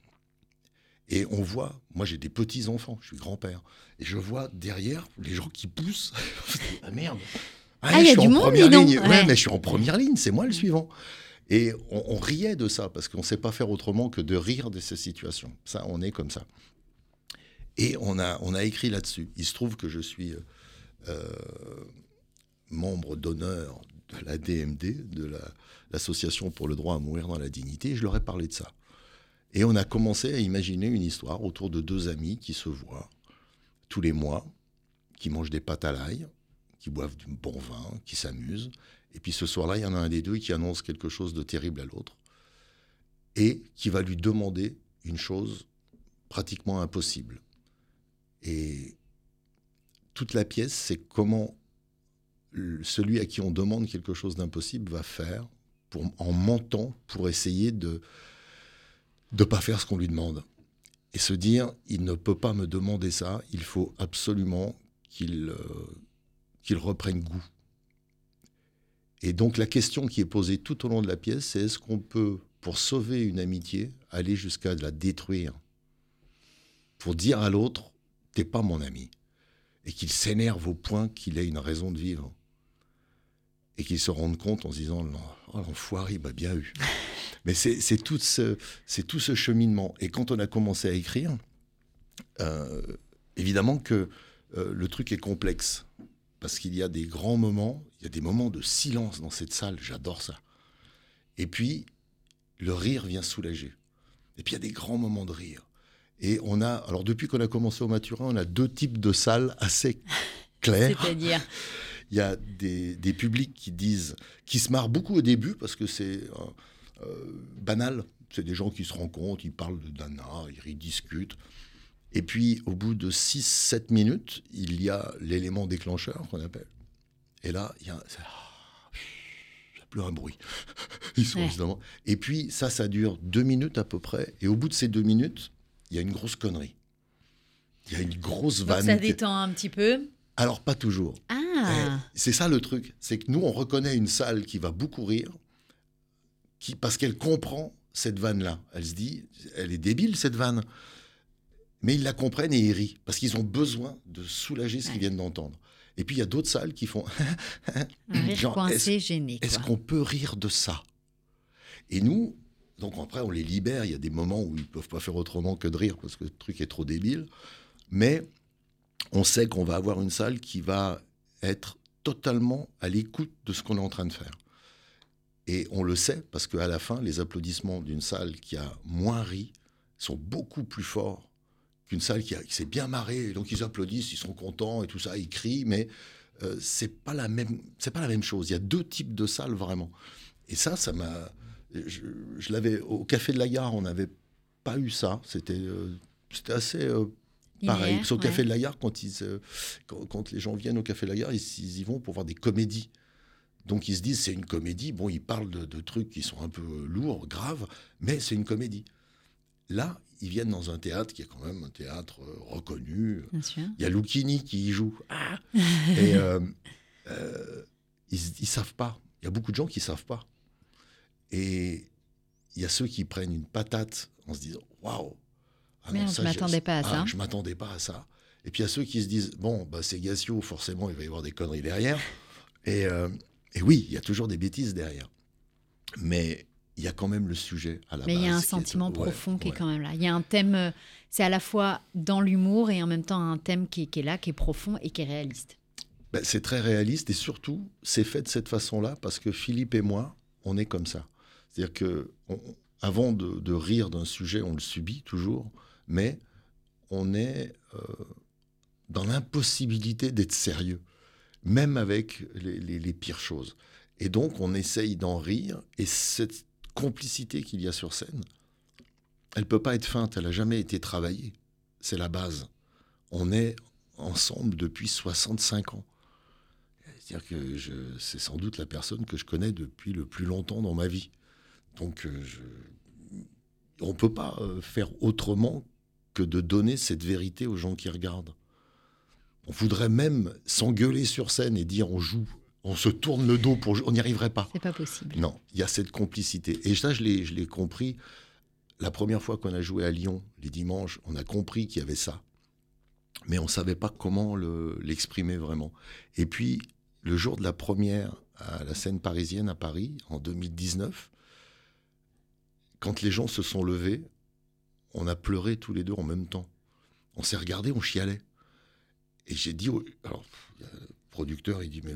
Et on voit, moi j'ai des petits-enfants, je suis grand-père, et je vois derrière les gens qui poussent. [laughs] ah merde Ah, il y a du monde, ligne. Ouais. mais je suis en première ligne, c'est moi le suivant. Et on, riait de ça, parce qu'on ne sait pas faire autrement que de rire de ces situations. Ça, on est comme ça. Et on a, écrit là-dessus. Il se trouve que je suis euh, membre d'honneur de la DMD, de la- l'Association pour le droit à mourir dans la dignité, et je leur ai parlé de ça. Et on a commencé à imaginer une histoire autour de deux amis qui se voient tous les mois, qui mangent des pâtes à l'ail, qui boivent du bon vin, qui s'amusent. Et puis ce soir-là, il y en a un des deux qui annonce quelque chose de terrible à l'autre et qui va lui demander une chose pratiquement impossible. Et toute la pièce, c'est comment celui à qui on demande quelque chose d'impossible va faire pour, en mentant pour essayer de ne pas faire ce qu'on lui demande. Et se dire, il ne peut pas me demander ça, il faut absolument qu'il euh, qu'il reprenne goût. Et donc la question qui est posée tout au long de la pièce, c'est est-ce qu'on peut, pour sauver une amitié, aller jusqu'à la détruire Pour dire à l'autre, t'es pas mon ami. Et qu'il s'énerve au point qu'il ait une raison de vivre. Et qu'il se rende compte en se disant, oh, l'enfoiré, il m'a bien eu. [laughs] Mais c'est tout, ce, tout ce cheminement. Et quand on a commencé à écrire, euh, évidemment que euh, le truc est complexe. Parce qu'il y a des grands moments, il y a des moments de silence dans cette salle, j'adore ça. Et puis, le rire vient soulager. Et puis, il y a des grands moments de rire. Et on a, alors depuis qu'on a commencé au Maturin, on a deux types de salles assez [laughs] claires. C'est-à-dire Il y a des, des publics qui disent, qui se marrent beaucoup au début parce que c'est euh, euh, banal. C'est des gens qui se rencontrent, ils parlent de Dana, ils discutent. Et puis, au bout de 6-7 minutes, il y a l'élément déclencheur qu'on appelle. Et là, il y a, c'est- ah, il y a plus un bruit. [laughs] Ils sont Ouais. évidemment. Et puis, ça, ça dure deux minutes à peu près. Et au bout de ces deux minutes, il y a une grosse connerie. Il y a une grosse Donc vanne. ça détend un petit peu. Alors, pas toujours. Ah, Eh, C'est ça le truc, c'est que nous on reconnaît une salle qui va beaucoup rire, qui, parce qu'elle comprend cette vanne-là. Elle se dit, elle est débile cette vanne, mais ils la comprennent et ils rient parce qu'ils ont besoin de soulager ce qu'ils viennent d'entendre. Et puis il y a d'autres salles qui font, un rire [laughs] genre, coincé, gêné. est-ce qu'on peut rire de ça? Et nous, donc après on les libère. Il y a des moments où ils peuvent pas faire autrement que de rire parce que le truc est trop débile, mais on sait qu'on va avoir une salle qui va être totalement à l'écoute de ce qu'on est en train de faire. Et on le sait parce qu'à la fin, les applaudissements d'une salle qui a moins ri sont beaucoup plus forts qu'une salle qui, s'est bien marrée. Et donc ils applaudissent, ils sont contents et tout ça, ils crient, mais euh, c'est pas la même, c'est pas la même chose. Il y a deux types de salles vraiment. Et ça, ça m'a, je, je l'avais au café de la gare, on n'avait pas eu ça. C'était, euh, c'était assez euh, Pareil, qu'au ouais. Café de la Gare, quand, ils, euh, quand, quand les gens viennent au Café de la Gare, ils, ils y vont pour voir des comédies. Donc ils se disent c'est une comédie. Bon, ils parlent de, de trucs qui sont un peu lourds, graves, mais c'est une comédie. Là, ils viennent dans un théâtre qui est quand même un théâtre euh, reconnu. Bien sûr. Il y a Lucchini qui y joue. Ah [laughs] Et euh, euh, ils, ils savent pas. Il y a beaucoup de gens qui savent pas. Et il y a ceux qui prennent une patate en se disant waouh. ah je ça, m'attendais pas à ah, ça. Je m'attendais pas à ça. Et puis il y a ceux qui se disent bon, bah, c'est Gassio, forcément, il va y avoir des conneries derrière. Et, euh, et oui, il y a toujours des bêtises derrière. Mais il y a quand même le sujet à la Mais il y a base un est- sentiment ouais, profond qui est quand même là. Il y a un thème, euh, c'est à la fois dans l'humour et en même temps un thème qui, qui est là, qui est profond et qui est réaliste. Ben, c'est très réaliste et surtout, c'est fait de cette façon-là parce que Philippe et moi, on est comme ça. C'est-à-dire que on- avant de, de rire d'un sujet, on le subit toujours, mais on est euh, dans l'impossibilité d'être sérieux, même avec les, les- les pires choses. Et donc, on essaye d'en rire et cette complicité qu'il y a sur scène, elle peut pas être feinte, elle a jamais été travaillée. C'est la base. on est ensemble depuis 65 ans. C'est-à-dire que c'est sans doute la personne que je connais depuis le plus longtemps dans ma vie. Donc, euh, on ne peut pas euh, faire autrement que de donner cette vérité aux gens qui regardent. On voudrait même s'engueuler sur scène et dire on joue, on se tourne le dos pour. On n'y arriverait pas. C'est pas possible. Non, il y a cette complicité. Et ça, je l'ai compris. La première fois qu'on a joué à Lyon, les dimanches, on a compris qu'il y avait ça. Mais on ne savait pas comment l'exprimer vraiment. Et puis, le jour de la première à la scène parisienne à Paris, en 2019, quand les gens se sont levés, on a pleuré tous les deux en même temps. On s'est regardé, on chialait. Et j'ai dit, alors, le producteur, il dit, mais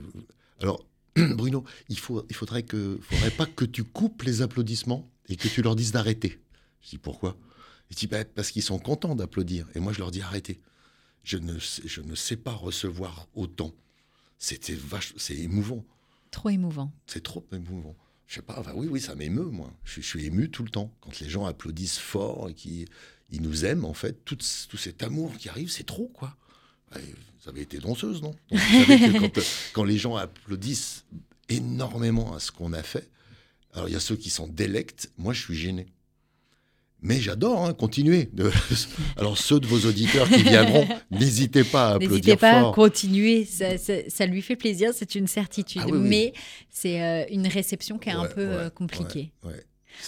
alors, [clears throat] Bruno, il faut, il faudrait que, faudrait pas que tu coupes les applaudissements et que tu leur dises d'arrêter. Je dis pourquoi? Il dit bah, parce qu'ils sont contents d'applaudir. Et moi, je leur dis arrêtez. Je ne, je ne sais pas recevoir autant. C'était vache, c'est émouvant. Trop émouvant. C'est trop émouvant. Je sais pas, oui, oui, ça m'émeut, moi. Je, suis ému tout le temps. Quand les gens applaudissent fort et qu'ils ils nous aiment, en fait, tout, tout cet amour qui arrive, c'est trop, quoi. Vous avez été danseuse, non? Vous savez que [laughs] quand, les gens applaudissent énormément à ce qu'on a fait, alors il y a ceux qui sont délects, moi je suis gêné. Mais j'adore, hein, continuer. [laughs] Alors ceux de vos auditeurs qui viendront, [laughs] n'hésitez pas à applaudir N'hésitez pas à continuer, ça, lui fait plaisir, c'est une certitude. Ah Mais c'est euh, une réception qui est un peu euh, compliquée.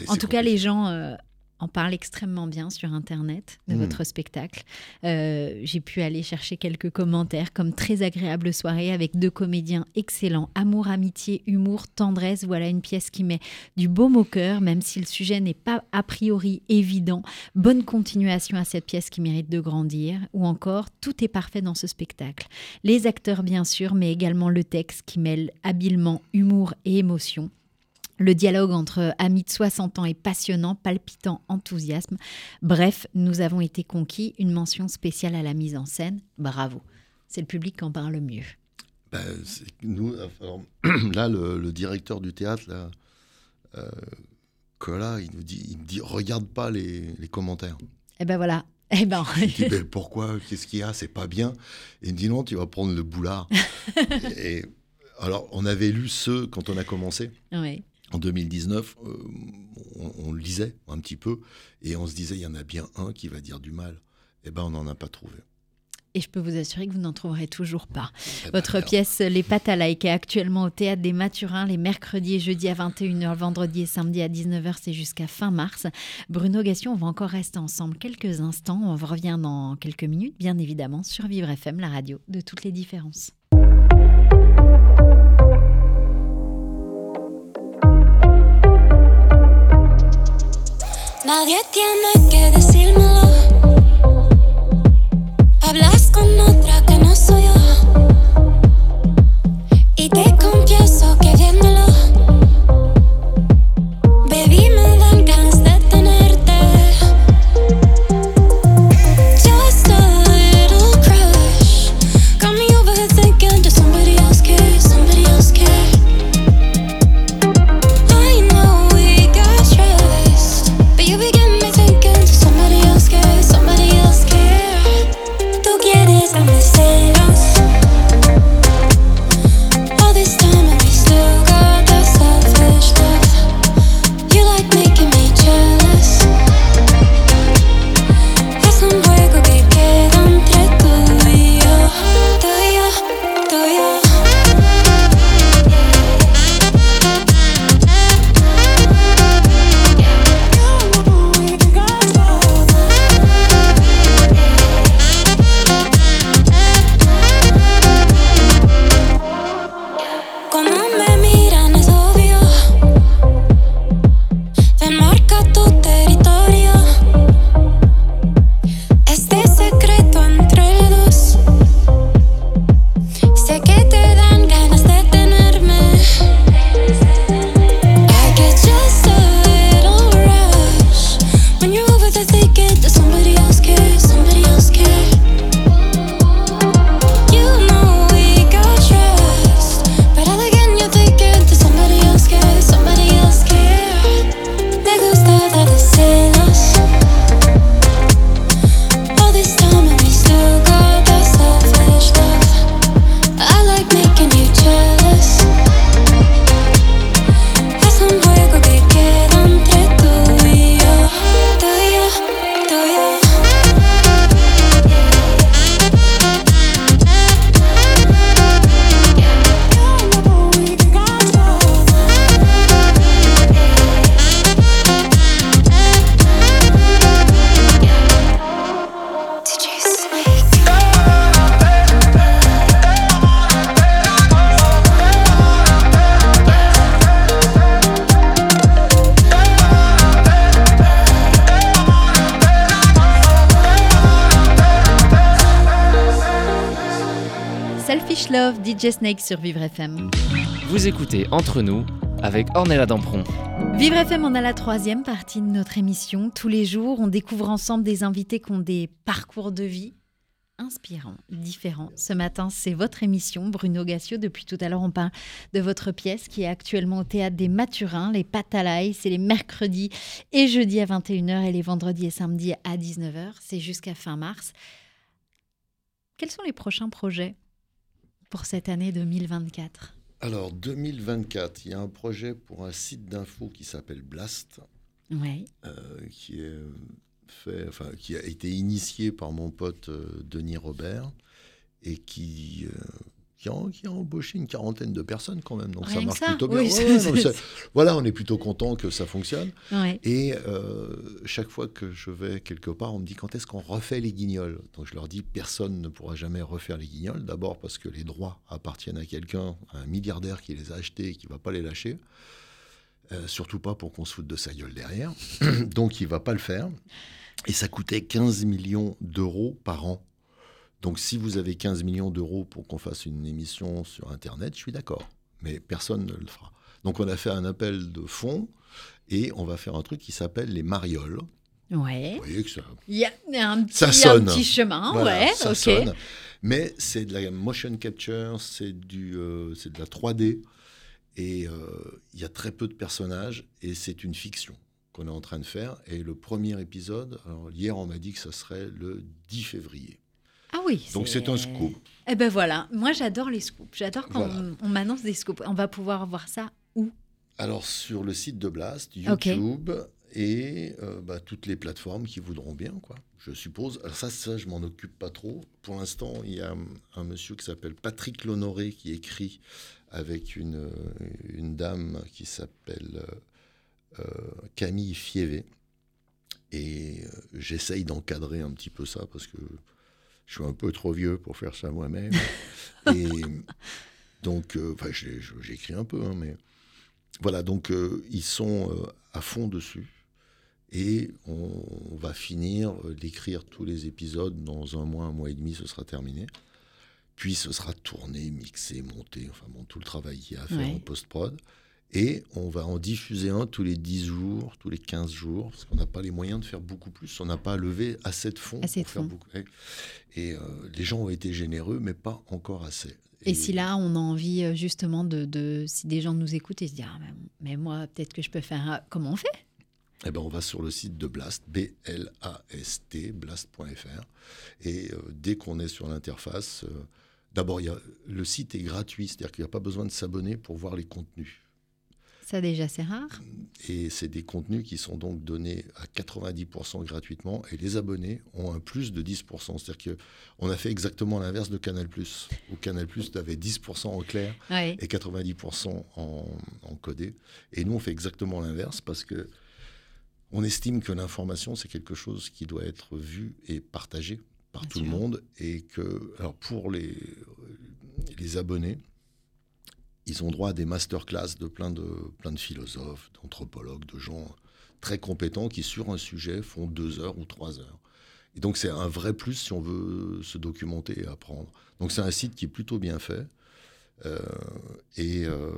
en tout cas, les gens euh, en parle extrêmement bien sur Internet de hmm. votre spectacle. Euh, j'ai pu aller chercher quelques commentaires comme très agréable soirée avec deux comédiens excellents. Amour, amitié, humour, tendresse. Voilà une pièce qui met du baume au cœur, même si le sujet n'est pas a priori évident. Bonne continuation à cette pièce qui mérite de grandir. Ou encore, tout est parfait dans ce spectacle. Les acteurs, bien sûr, mais également le texte qui mêle habilement humour et émotion. Le dialogue entre amis de 60 ans est passionnant, palpitant enthousiasme. Bref, nous avons été conquis. Une mention spéciale à la mise en scène. Bravo. C'est le public qui en parle le mieux. Ben, nous, [clears throat] là, le, directeur du théâtre, là, euh, il nous dit, il me dit, regarde pas les, commentaires. Eh ben voilà. [laughs] Eh ben. Je dis, [laughs] pourquoi Qu'est-ce qu'il y a C'est pas bien. Et il me dit non, tu vas prendre le boulard. [laughs] et, alors, on avait lu ceux quand on a commencé. Oui en 2019, euh, on, le lisait un petit peu et on se disait il y en a bien un qui va dire du mal. Eh ben, on n'en a pas trouvé. Et je peux vous assurer que vous n'en trouverez toujours pas. Eh ben, Votre pièce Les Pâtes à est actuellement au Théâtre des Mathurins les mercredis et jeudis à 21h, vendredi et samedi à 19h, c'est jusqu'à fin mars. Bruno Gassion, on va encore rester ensemble quelques instants. On revient dans quelques minutes, bien évidemment, sur Vivre FM, la radio de toutes les différences. Nadie tiene que decírmelo. Hablas con otra que no soy yo. Y te confieso que viéndolo, DJ Snake sur Vivre FM. Vous écoutez Entre nous avec Ornella Dampron. Vivre FM, on a la troisième partie de notre émission. Tous les jours, on découvre ensemble des invités qui ont des parcours de vie inspirants, différents. Ce matin, c'est votre émission, Bruno Gassio. Depuis tout à l'heure, on parle de votre pièce qui est actuellement au théâtre des Mathurins, les Patalaï. C'est les mercredis et jeudis à 21h et les vendredis et samedis à 19h. C'est jusqu'à fin mars. Quels sont les prochains projets? Pour cette année 2024 Alors, 2024, il y a un projet pour un site d'info qui s'appelle Blast, Oui. euh, qui, est fait, enfin, qui a été initié par mon pote euh, Denis Robert et qui, euh, qui, a, qui a embauché une quarantaine de personnes quand même. Donc Rien ça marche ça, plutôt bien. oui, Ouais, non, ça- voilà, on est plutôt content que ça fonctionne. Ouais. Et euh, chaque fois que je vais quelque part, on me dit quand est-ce qu'on refait les guignols? Donc je leur dis personne ne pourra jamais refaire les guignols. D'abord parce que les droits appartiennent à quelqu'un, à un milliardaire qui les a achetés et qui va pas les lâcher. Euh, surtout pas pour qu'on se foute de sa gueule derrière. [coughs] Donc il va pas le faire. Et ça coûtait 15 millions d'euros par an. Donc si vous avez 15 millions d'euros pour qu'on fasse une émission sur Internet, je suis d'accord. Mais personne ne le fera. Donc on a fait un appel de fonds et on va faire un truc qui s'appelle les marioles. Ouais. Vous voyez que ça, Il y a un petit, Ça un sonne. petit chemin, voilà, ouais, ça sonne. Mais c'est de la motion capture, c'est du, euh, c'est de la 3D et euh, il y a très peu de personnages et c'est une fiction qu'on est en train de faire. Et le premier épisode, alors hier on m'a dit que ça serait le 10 février. Ah oui. Donc c'est un scoop. Eh ben voilà, moi j'adore les scoops. J'adore quand Voilà. on, on m'annonce des scoops. On va pouvoir voir ça où? Alors sur le site de Blast. YouTube et euh, bah, toutes les plateformes qui voudront bien, quoi. Je suppose. Alors ça, ça, je m'en occupe pas trop. Pour l'instant, il y a un, un monsieur qui s'appelle Patrick Lonoré qui écrit avec une, une dame qui s'appelle euh, euh, Camille Fievé. Et euh, j'essaye d'encadrer un petit peu ça parce que je suis un peu trop vieux pour faire ça moi-même. [laughs] et donc, euh, enfin, j'écris un peu, hein, mais voilà, donc euh, ils sont euh, à fond dessus. Et on, on va finir d'écrire tous les épisodes dans un mois, un mois et demi, ce sera terminé. Puis ce sera tourné, mixé, monté, enfin bon, tout le travail qu'il y a à faire Ouais. en post-prod. Et on va en diffuser un tous les 10 jours, tous les 15 jours, parce qu'on n'a pas les moyens de faire beaucoup plus. On n'a pas levé assez de fonds Assez pour de faire fonds. beaucoup. ouais. Et euh, les gens ont été généreux, mais pas encore assez. Et si là, on a envie euh, justement de, de- si des gens nous écoutent et se disent, ah, mais, moi, peut-être que je peux faire, un- comment on fait? Eh ben, on va sur le site de Blast, B-L-A-S-T, blast.fr. Et euh, dès qu'on est sur l'interface, euh, d'abord, le site est gratuit, c'est-à-dire qu'il n'y a pas besoin de s'abonner pour voir les contenus. Ça déjà, c'est rare. Et c'est des contenus qui sont donc donnés à 90% gratuitement. Et les abonnés ont un plus de 10%. C'est-à-dire qu'on a fait exactement l'inverse de Canal+. Où Canal+, avait 10% en clair Ouais. et 90% en, en codé. Et nous, on fait exactement l'inverse parce que on estime que l'information, c'est quelque chose qui doit être vu et partagé par Bien tout sûr. le monde. Et que, alors pour les, les abonnés, ils ont droit à des masterclass de plein de, plein de philosophes, d'anthropologues, de gens très compétents qui, sur un sujet, font deux heures ou trois heures. Et donc, c'est un vrai plus si on veut se documenter et apprendre. Donc, c'est un site qui est plutôt bien fait. Euh, et euh,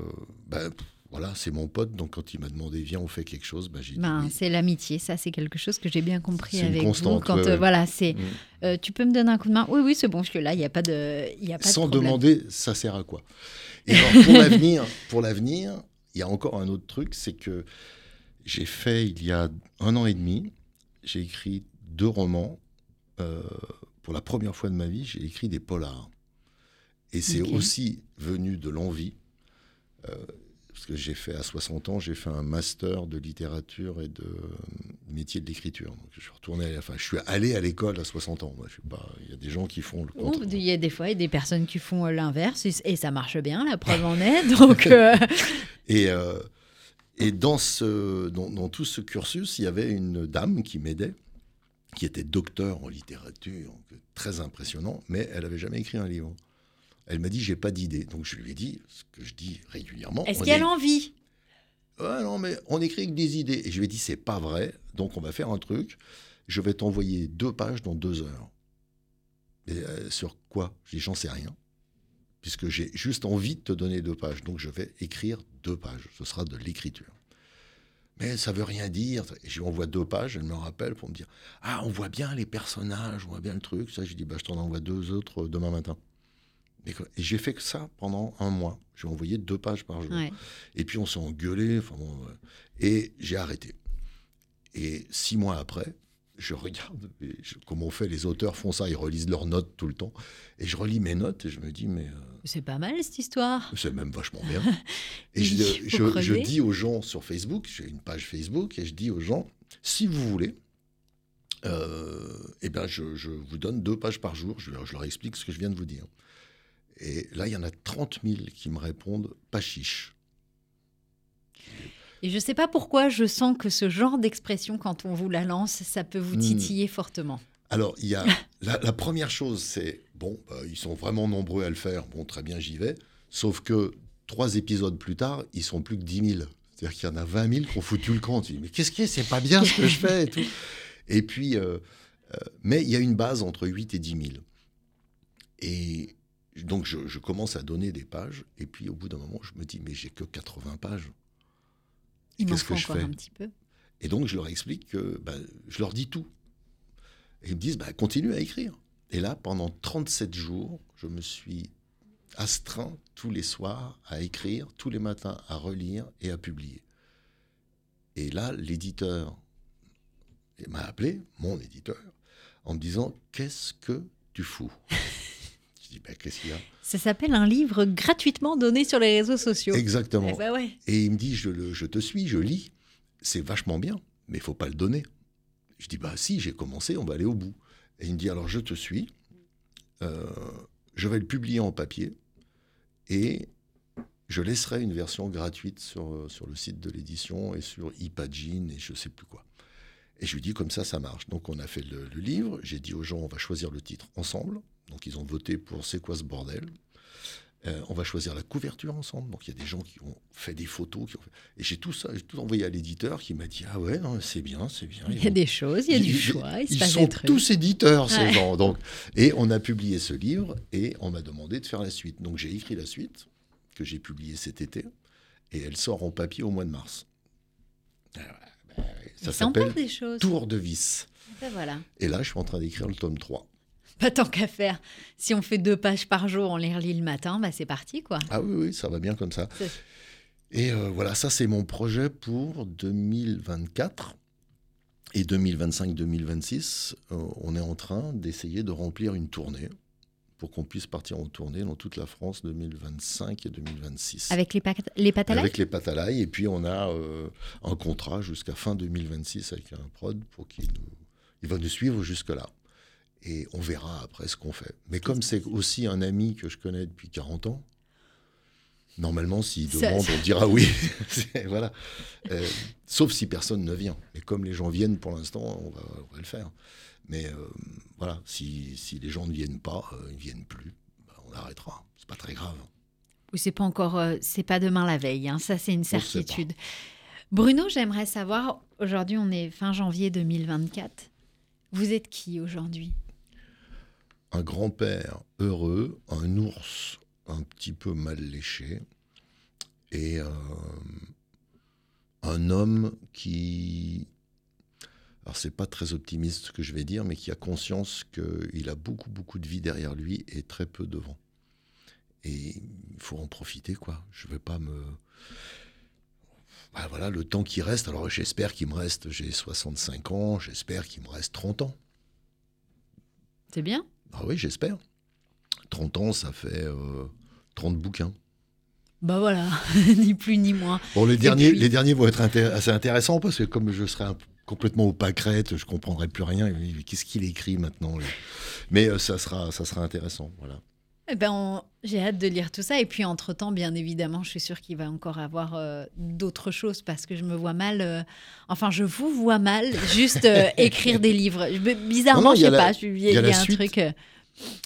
ben, voilà, c'est mon pote. Donc, quand il m'a demandé, viens, on fait quelque chose, ben, j'ai dit Ben, oui. C'est l'amitié, ça c'est quelque chose que j'ai bien compris une avec vous. Quand ouais, euh, voilà, c'est, Mm. euh, tu peux me donner un coup de main? Oui, oui, c'est bon, parce que là, il n'y a pas de, il y a pas Sans de demander, ça sert à quoi? Et alors, pour l'avenir, [laughs] pour l'avenir, il y a encore un autre truc, c'est que j'ai fait il y a un an et demi, j'ai écrit deux romans. Euh, pour la première fois de ma vie, j'ai écrit des polars. Et c'est aussi venu de l'envie. euh, parce que j'ai fait à 60 ans, j'ai fait un master de littérature et de euh, métier de l'écriture. Donc je suis retourné, enfin je suis allé à l'école à 60 ans. Moi, je suis pas, il y a des gens qui font le Ou contraire. il y a des fois il y a des personnes qui font euh, l'inverse et, ça marche bien, la preuve en est. [laughs] Donc, euh, [laughs] Et, euh, et dans, ce, dans, dans tout ce cursus, il y avait une dame qui m'aidait, qui était docteur en littérature, très impressionnant, mais elle n'avait jamais écrit un livre. Elle m'a dit, j'ai pas d'idée. Donc je lui ai dit, ce que je dis régulièrement. est-ce qu'elle est- a envie? Ouais, non, mais on écrit avec des idées. Et je lui ai dit, c'est pas vrai. Donc on va faire un truc. Je vais t'envoyer deux pages dans deux heures. Et, euh, sur quoi? Je dis, j'en sais rien. puisque j'ai juste envie de te donner deux pages. Donc je vais écrire deux pages. Ce sera de l'écriture. Mais ça veut rien dire. Et je lui envoie deux pages, elle me rappelle pour me dire Ah, on voit bien les personnages, on voit bien le truc. Ça, je dis bah, Je t'en envoie deux autres euh, demain matin. Et j'ai fait que ça pendant un mois. Je lui ai envoyé deux pages par jour. Ouais. Et puis on s'est engueulé. Enfin bon, euh, et j'ai arrêté. Et six mois après, je regarde je- comment on fait, les auteurs font ça, ils relisent leurs notes tout le temps. Et je relis mes notes et je me dis, mais euh, C'est pas mal cette histoire. c'est même vachement bien. [laughs] et je, je- dis aux gens sur Facebook, j'ai une page Facebook, et je dis aux gens, si vous voulez, euh, eh ben je, je vous donne deux pages par jour, je, leur- je leur explique ce que je viens de vous dire. Et là, il y en a 30 000 qui me répondent, pas chiche. Et je sais pas pourquoi je sens que ce genre d'expression, quand on vous la lance, ça peut vous Hmm. titiller fortement. Alors, il y a [laughs] la, la première chose, c'est bon, bah, ils sont vraiment nombreux à le faire. Bon, très bien, j'y vais. Sauf que trois épisodes plus tard, ils sont plus que 10 000. C'est-à-dire qu'il y en a 20 000 qui ont foutu le camp. Tu dis, mais qu'est-ce que c'est pas bien ce que je fais et tout. Et puis, euh, euh, mais il y a une base entre 8 et 10 000. Et donc, je, je commence à donner des pages. Et puis, au bout d'un moment, je me dis, mais j'ai que 80 pages. Qu'est-ce que je fais un petit peu. Et donc, je leur explique que ben, je leur dis tout. Et ils me disent, bah, continue à écrire. Et là, pendant 37 jours, je me suis astreint tous les soirs à écrire, tous les matins à relire et à publier. Et là, l'éditeur m'a appelé, mon éditeur, en me disant, qu'est-ce que tu fous? Je dis, bah, qu'est-ce qu'il y a? Ça s'appelle un livre gratuitement donné sur les réseaux sociaux. Exactement. Eh ben ouais. Et il me dit, je, le- je te suis, je lis, c'est vachement bien, mais il faut pas le donner. Je dis, bah si, j'ai commencé, on va aller au bout. Et il me dit, alors je te suis, euh, je vais le publier en papier, et je laisserai une version gratuite sur, sur le site de l'édition et sur Ipagine et je sais plus quoi. Et je lui dis, comme ça, ça marche. Donc on a fait le, le livre, j'ai dit aux gens, on va choisir le titre ensemble. Donc ils ont voté pour C'est quoi ce bordel? Euh, on va choisir la couverture ensemble. Donc il y a des gens qui ont fait des photos. Qui ont fait- Et j'ai tout ça, j'ai tout envoyé à l'éditeur qui m'a dit Ah ouais, non, c'est bien, c'est bien. Il y a des choses, il y a du choix, il se Ils passe sont des trucs. tous éditeurs, ces Ouais. gens. Donc, et on a publié ce livre et on m'a demandé de faire la suite. Donc j'ai écrit la suite que j'ai publiée cet été et elle sort en papier au mois de mars. Ah ouais, ben, Il ça s'appelle. Tour de vis. Ben voilà. Et là, je suis en train d'écrire le tome 3. Pas tant qu'à faire. Si on fait deux pages par jour, on les relit le matin, bah c'est parti quoi. Ah oui, oui, ça va bien comme ça. Et euh, voilà, ça c'est mon projet pour 2024. Et 2025-2026, euh, on est en train d'essayer de remplir une tournée pour qu'on puisse partir en tournée dans toute la France 2025 et 2026. Avec les, les l'ail Avec les Patalaï. Et puis on a euh, un contrat jusqu'à fin 2026 avec un prod pour qu'il nous... Il va nous suivre jusque-là. Et on verra après ce qu'on fait. Mais comme c'est aussi un ami que je connais depuis 40 ans, normalement, s'il Ça- demande, on dira oui. [laughs] Voilà. Euh, sauf si personne ne vient. Mais comme les gens viennent pour l'instant, on va, on va le faire. Mais euh, voilà, si, si les gens ne viennent pas, euh, ils ne viennent plus, bah, on arrêtera. C'est pas très grave. Ou c'est pas encore, c'est pas demain la veille, hein, ça c'est une certitude. Bruno, j'aimerais savoir, aujourd'hui on est fin janvier 2024, vous êtes qui aujourd'hui? Un grand-père heureux, un ours un petit peu mal léché, et euh, un homme qui, alors c'est pas très optimiste ce que je vais dire, mais qui a conscience qu'il a beaucoup beaucoup de vie derrière lui et très peu devant. Et il faut en profiter, quoi. Je vais pas me... Bah, voilà, le temps qui reste, alors j'espère qu'il me reste, j'ai 65 ans, j'espère qu'il me reste 30 ans. C'est bien Ah oui, j'espère. 30 ans, ça fait euh, 30 bouquins. Bah voilà, [laughs] ni plus ni moins. Bon, les derniers, puis- les derniers vont être assez intéressants parce que comme je serai un complètement au pâquerette, je comprendrai plus rien. Qu'est-ce qu'il écrit maintenant Mais euh, ça, sera, ça sera intéressant. Voilà. Eh ben, on- j'ai hâte de lire tout ça. Et puis, entre-temps, bien évidemment, je suis sûre qu'il va encore avoir euh, d'autres choses parce que je me vois mal. euh, Enfin, je vous vois mal juste euh, [laughs] écrire des livres. Bizarrement, Non, non, je sais la- pas. Il y y y a un suite. truc.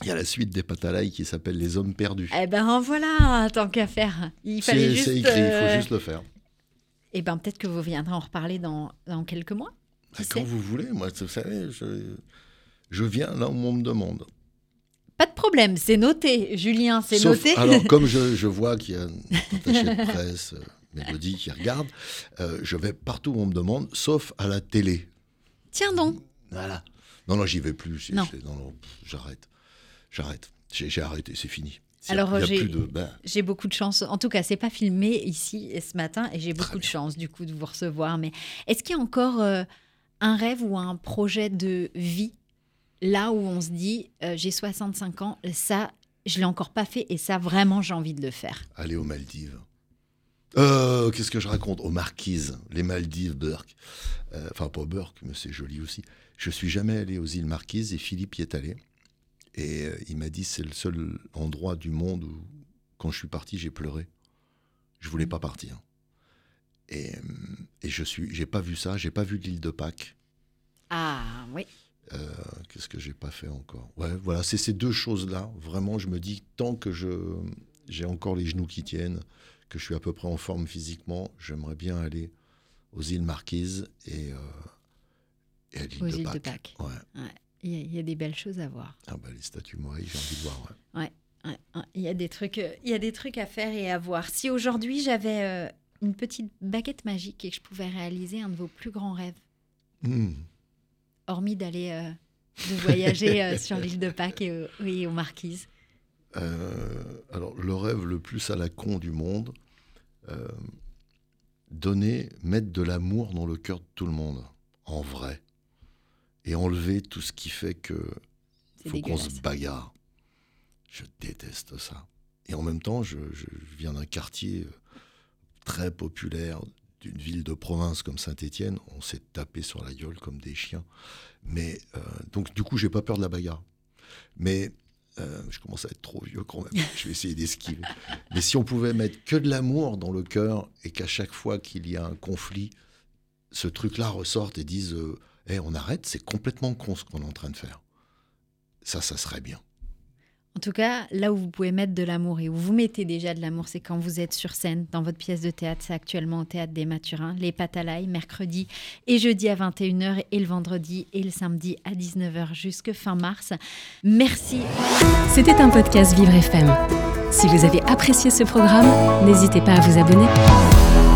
Il y a la suite des Patalaï qui s'appelle Les Hommes Perdus. Eh ben voilà, tant qu'à faire. Il fallait juste. c'est écrit, il faut juste le faire. Eh ben peut-être que vous viendrez en reparler dans, dans quelques mois. Qui Ah, Quand vous voulez, moi, vous savez, je, je viens là où on me demande. Pas de problème, c'est noté. Julien, c'est noté. Alors, [laughs] comme je, je vois qu'il y a une attachée de presse, euh, Mélodie, qui regarde, euh, je vais partout où on me demande, sauf à la télé. Tiens donc. Voilà. Non, non, j'y vais plus. Non. j'arrête. J'arrête. J'ai arrêté, c'est fini. Alors, j'ai- ben, J'ai beaucoup de chance. En tout cas, c'est pas filmé ici et ce matin et j'ai beaucoup de chance du coup de vous recevoir. Mais est-ce qu'il y a encore euh, un rêve ou un projet de vie là où on se dit euh, j'ai 65 ans, ça je l'ai encore pas fait et ça vraiment j'ai envie de le faire. aller aux Maldives. Euh, Qu'est-ce que je raconte Aux Marquises, les Maldives, Burke. Euh, Enfin, pas Burke, mais c'est joli aussi. Je suis jamais allé aux îles Marquises et Philippe y est allé. Et il m'a dit c'est le seul endroit du monde où, quand je suis parti, j'ai pleuré. Je voulais pas partir. Et, et je suis, j'ai pas vu ça, j'ai pas vu l'île de Pâques. Ah oui. Euh, Qu'est-ce que j'ai pas fait encore? Ouais, voilà, c'est ces deux choses-là. Vraiment, je me dis tant que je j'ai encore les genoux qui tiennent, que je suis à peu près en forme physiquement, j'aimerais bien aller aux îles Marquises et, euh, et à l'île Aux de, îles de Pâques. Ouais. Il y, a- il y a des belles choses à voir. Ah bah les statues Maurice, j'ai envie de voir. ouais. Il y a des trucs, euh, il y a des trucs à faire et à voir. Si aujourd'hui j'avais euh, une petite baguette magique et que je pouvais réaliser un de vos plus grands rêves, Hmm. Hormis d'aller euh, de voyager euh, sur l'île de Pâques et, oui, aux Marquises. Euh, alors, le rêve le plus à la con du monde, donner, mettre de l'amour dans le cœur de tout le monde, en vrai, et enlever tout ce qui fait que faut qu'on se bagarre. Je déteste ça. Et en même temps, je, je viens d'un quartier très populaire, d'une ville de province comme Saint-Étienne. On s'est tapé sur la gueule comme des chiens. Mais euh, donc, du coup, j'ai pas peur de la bagarre. Mais euh, je commence à être trop vieux quand même. Je vais essayer d'esquiver. Mais si on pouvait mettre que de l'amour dans le cœur et qu'à chaque fois qu'il y a un conflit, ce truc-là ressorte et dise euh, Eh, on arrête, c'est complètement con ce qu'on est en train de faire. Ça, ça serait bien. En tout cas, là où vous pouvez mettre de l'amour et où vous mettez déjà de l'amour, c'est quand vous êtes sur scène dans votre pièce de théâtre. C'est actuellement au théâtre des Mathurins, les l'ail, mercredi et jeudi à 21h et le vendredi et le samedi à 19h jusque fin mars. Merci. C'était un podcast Vivre FM. Si vous avez apprécié ce programme, n'hésitez pas à vous abonner.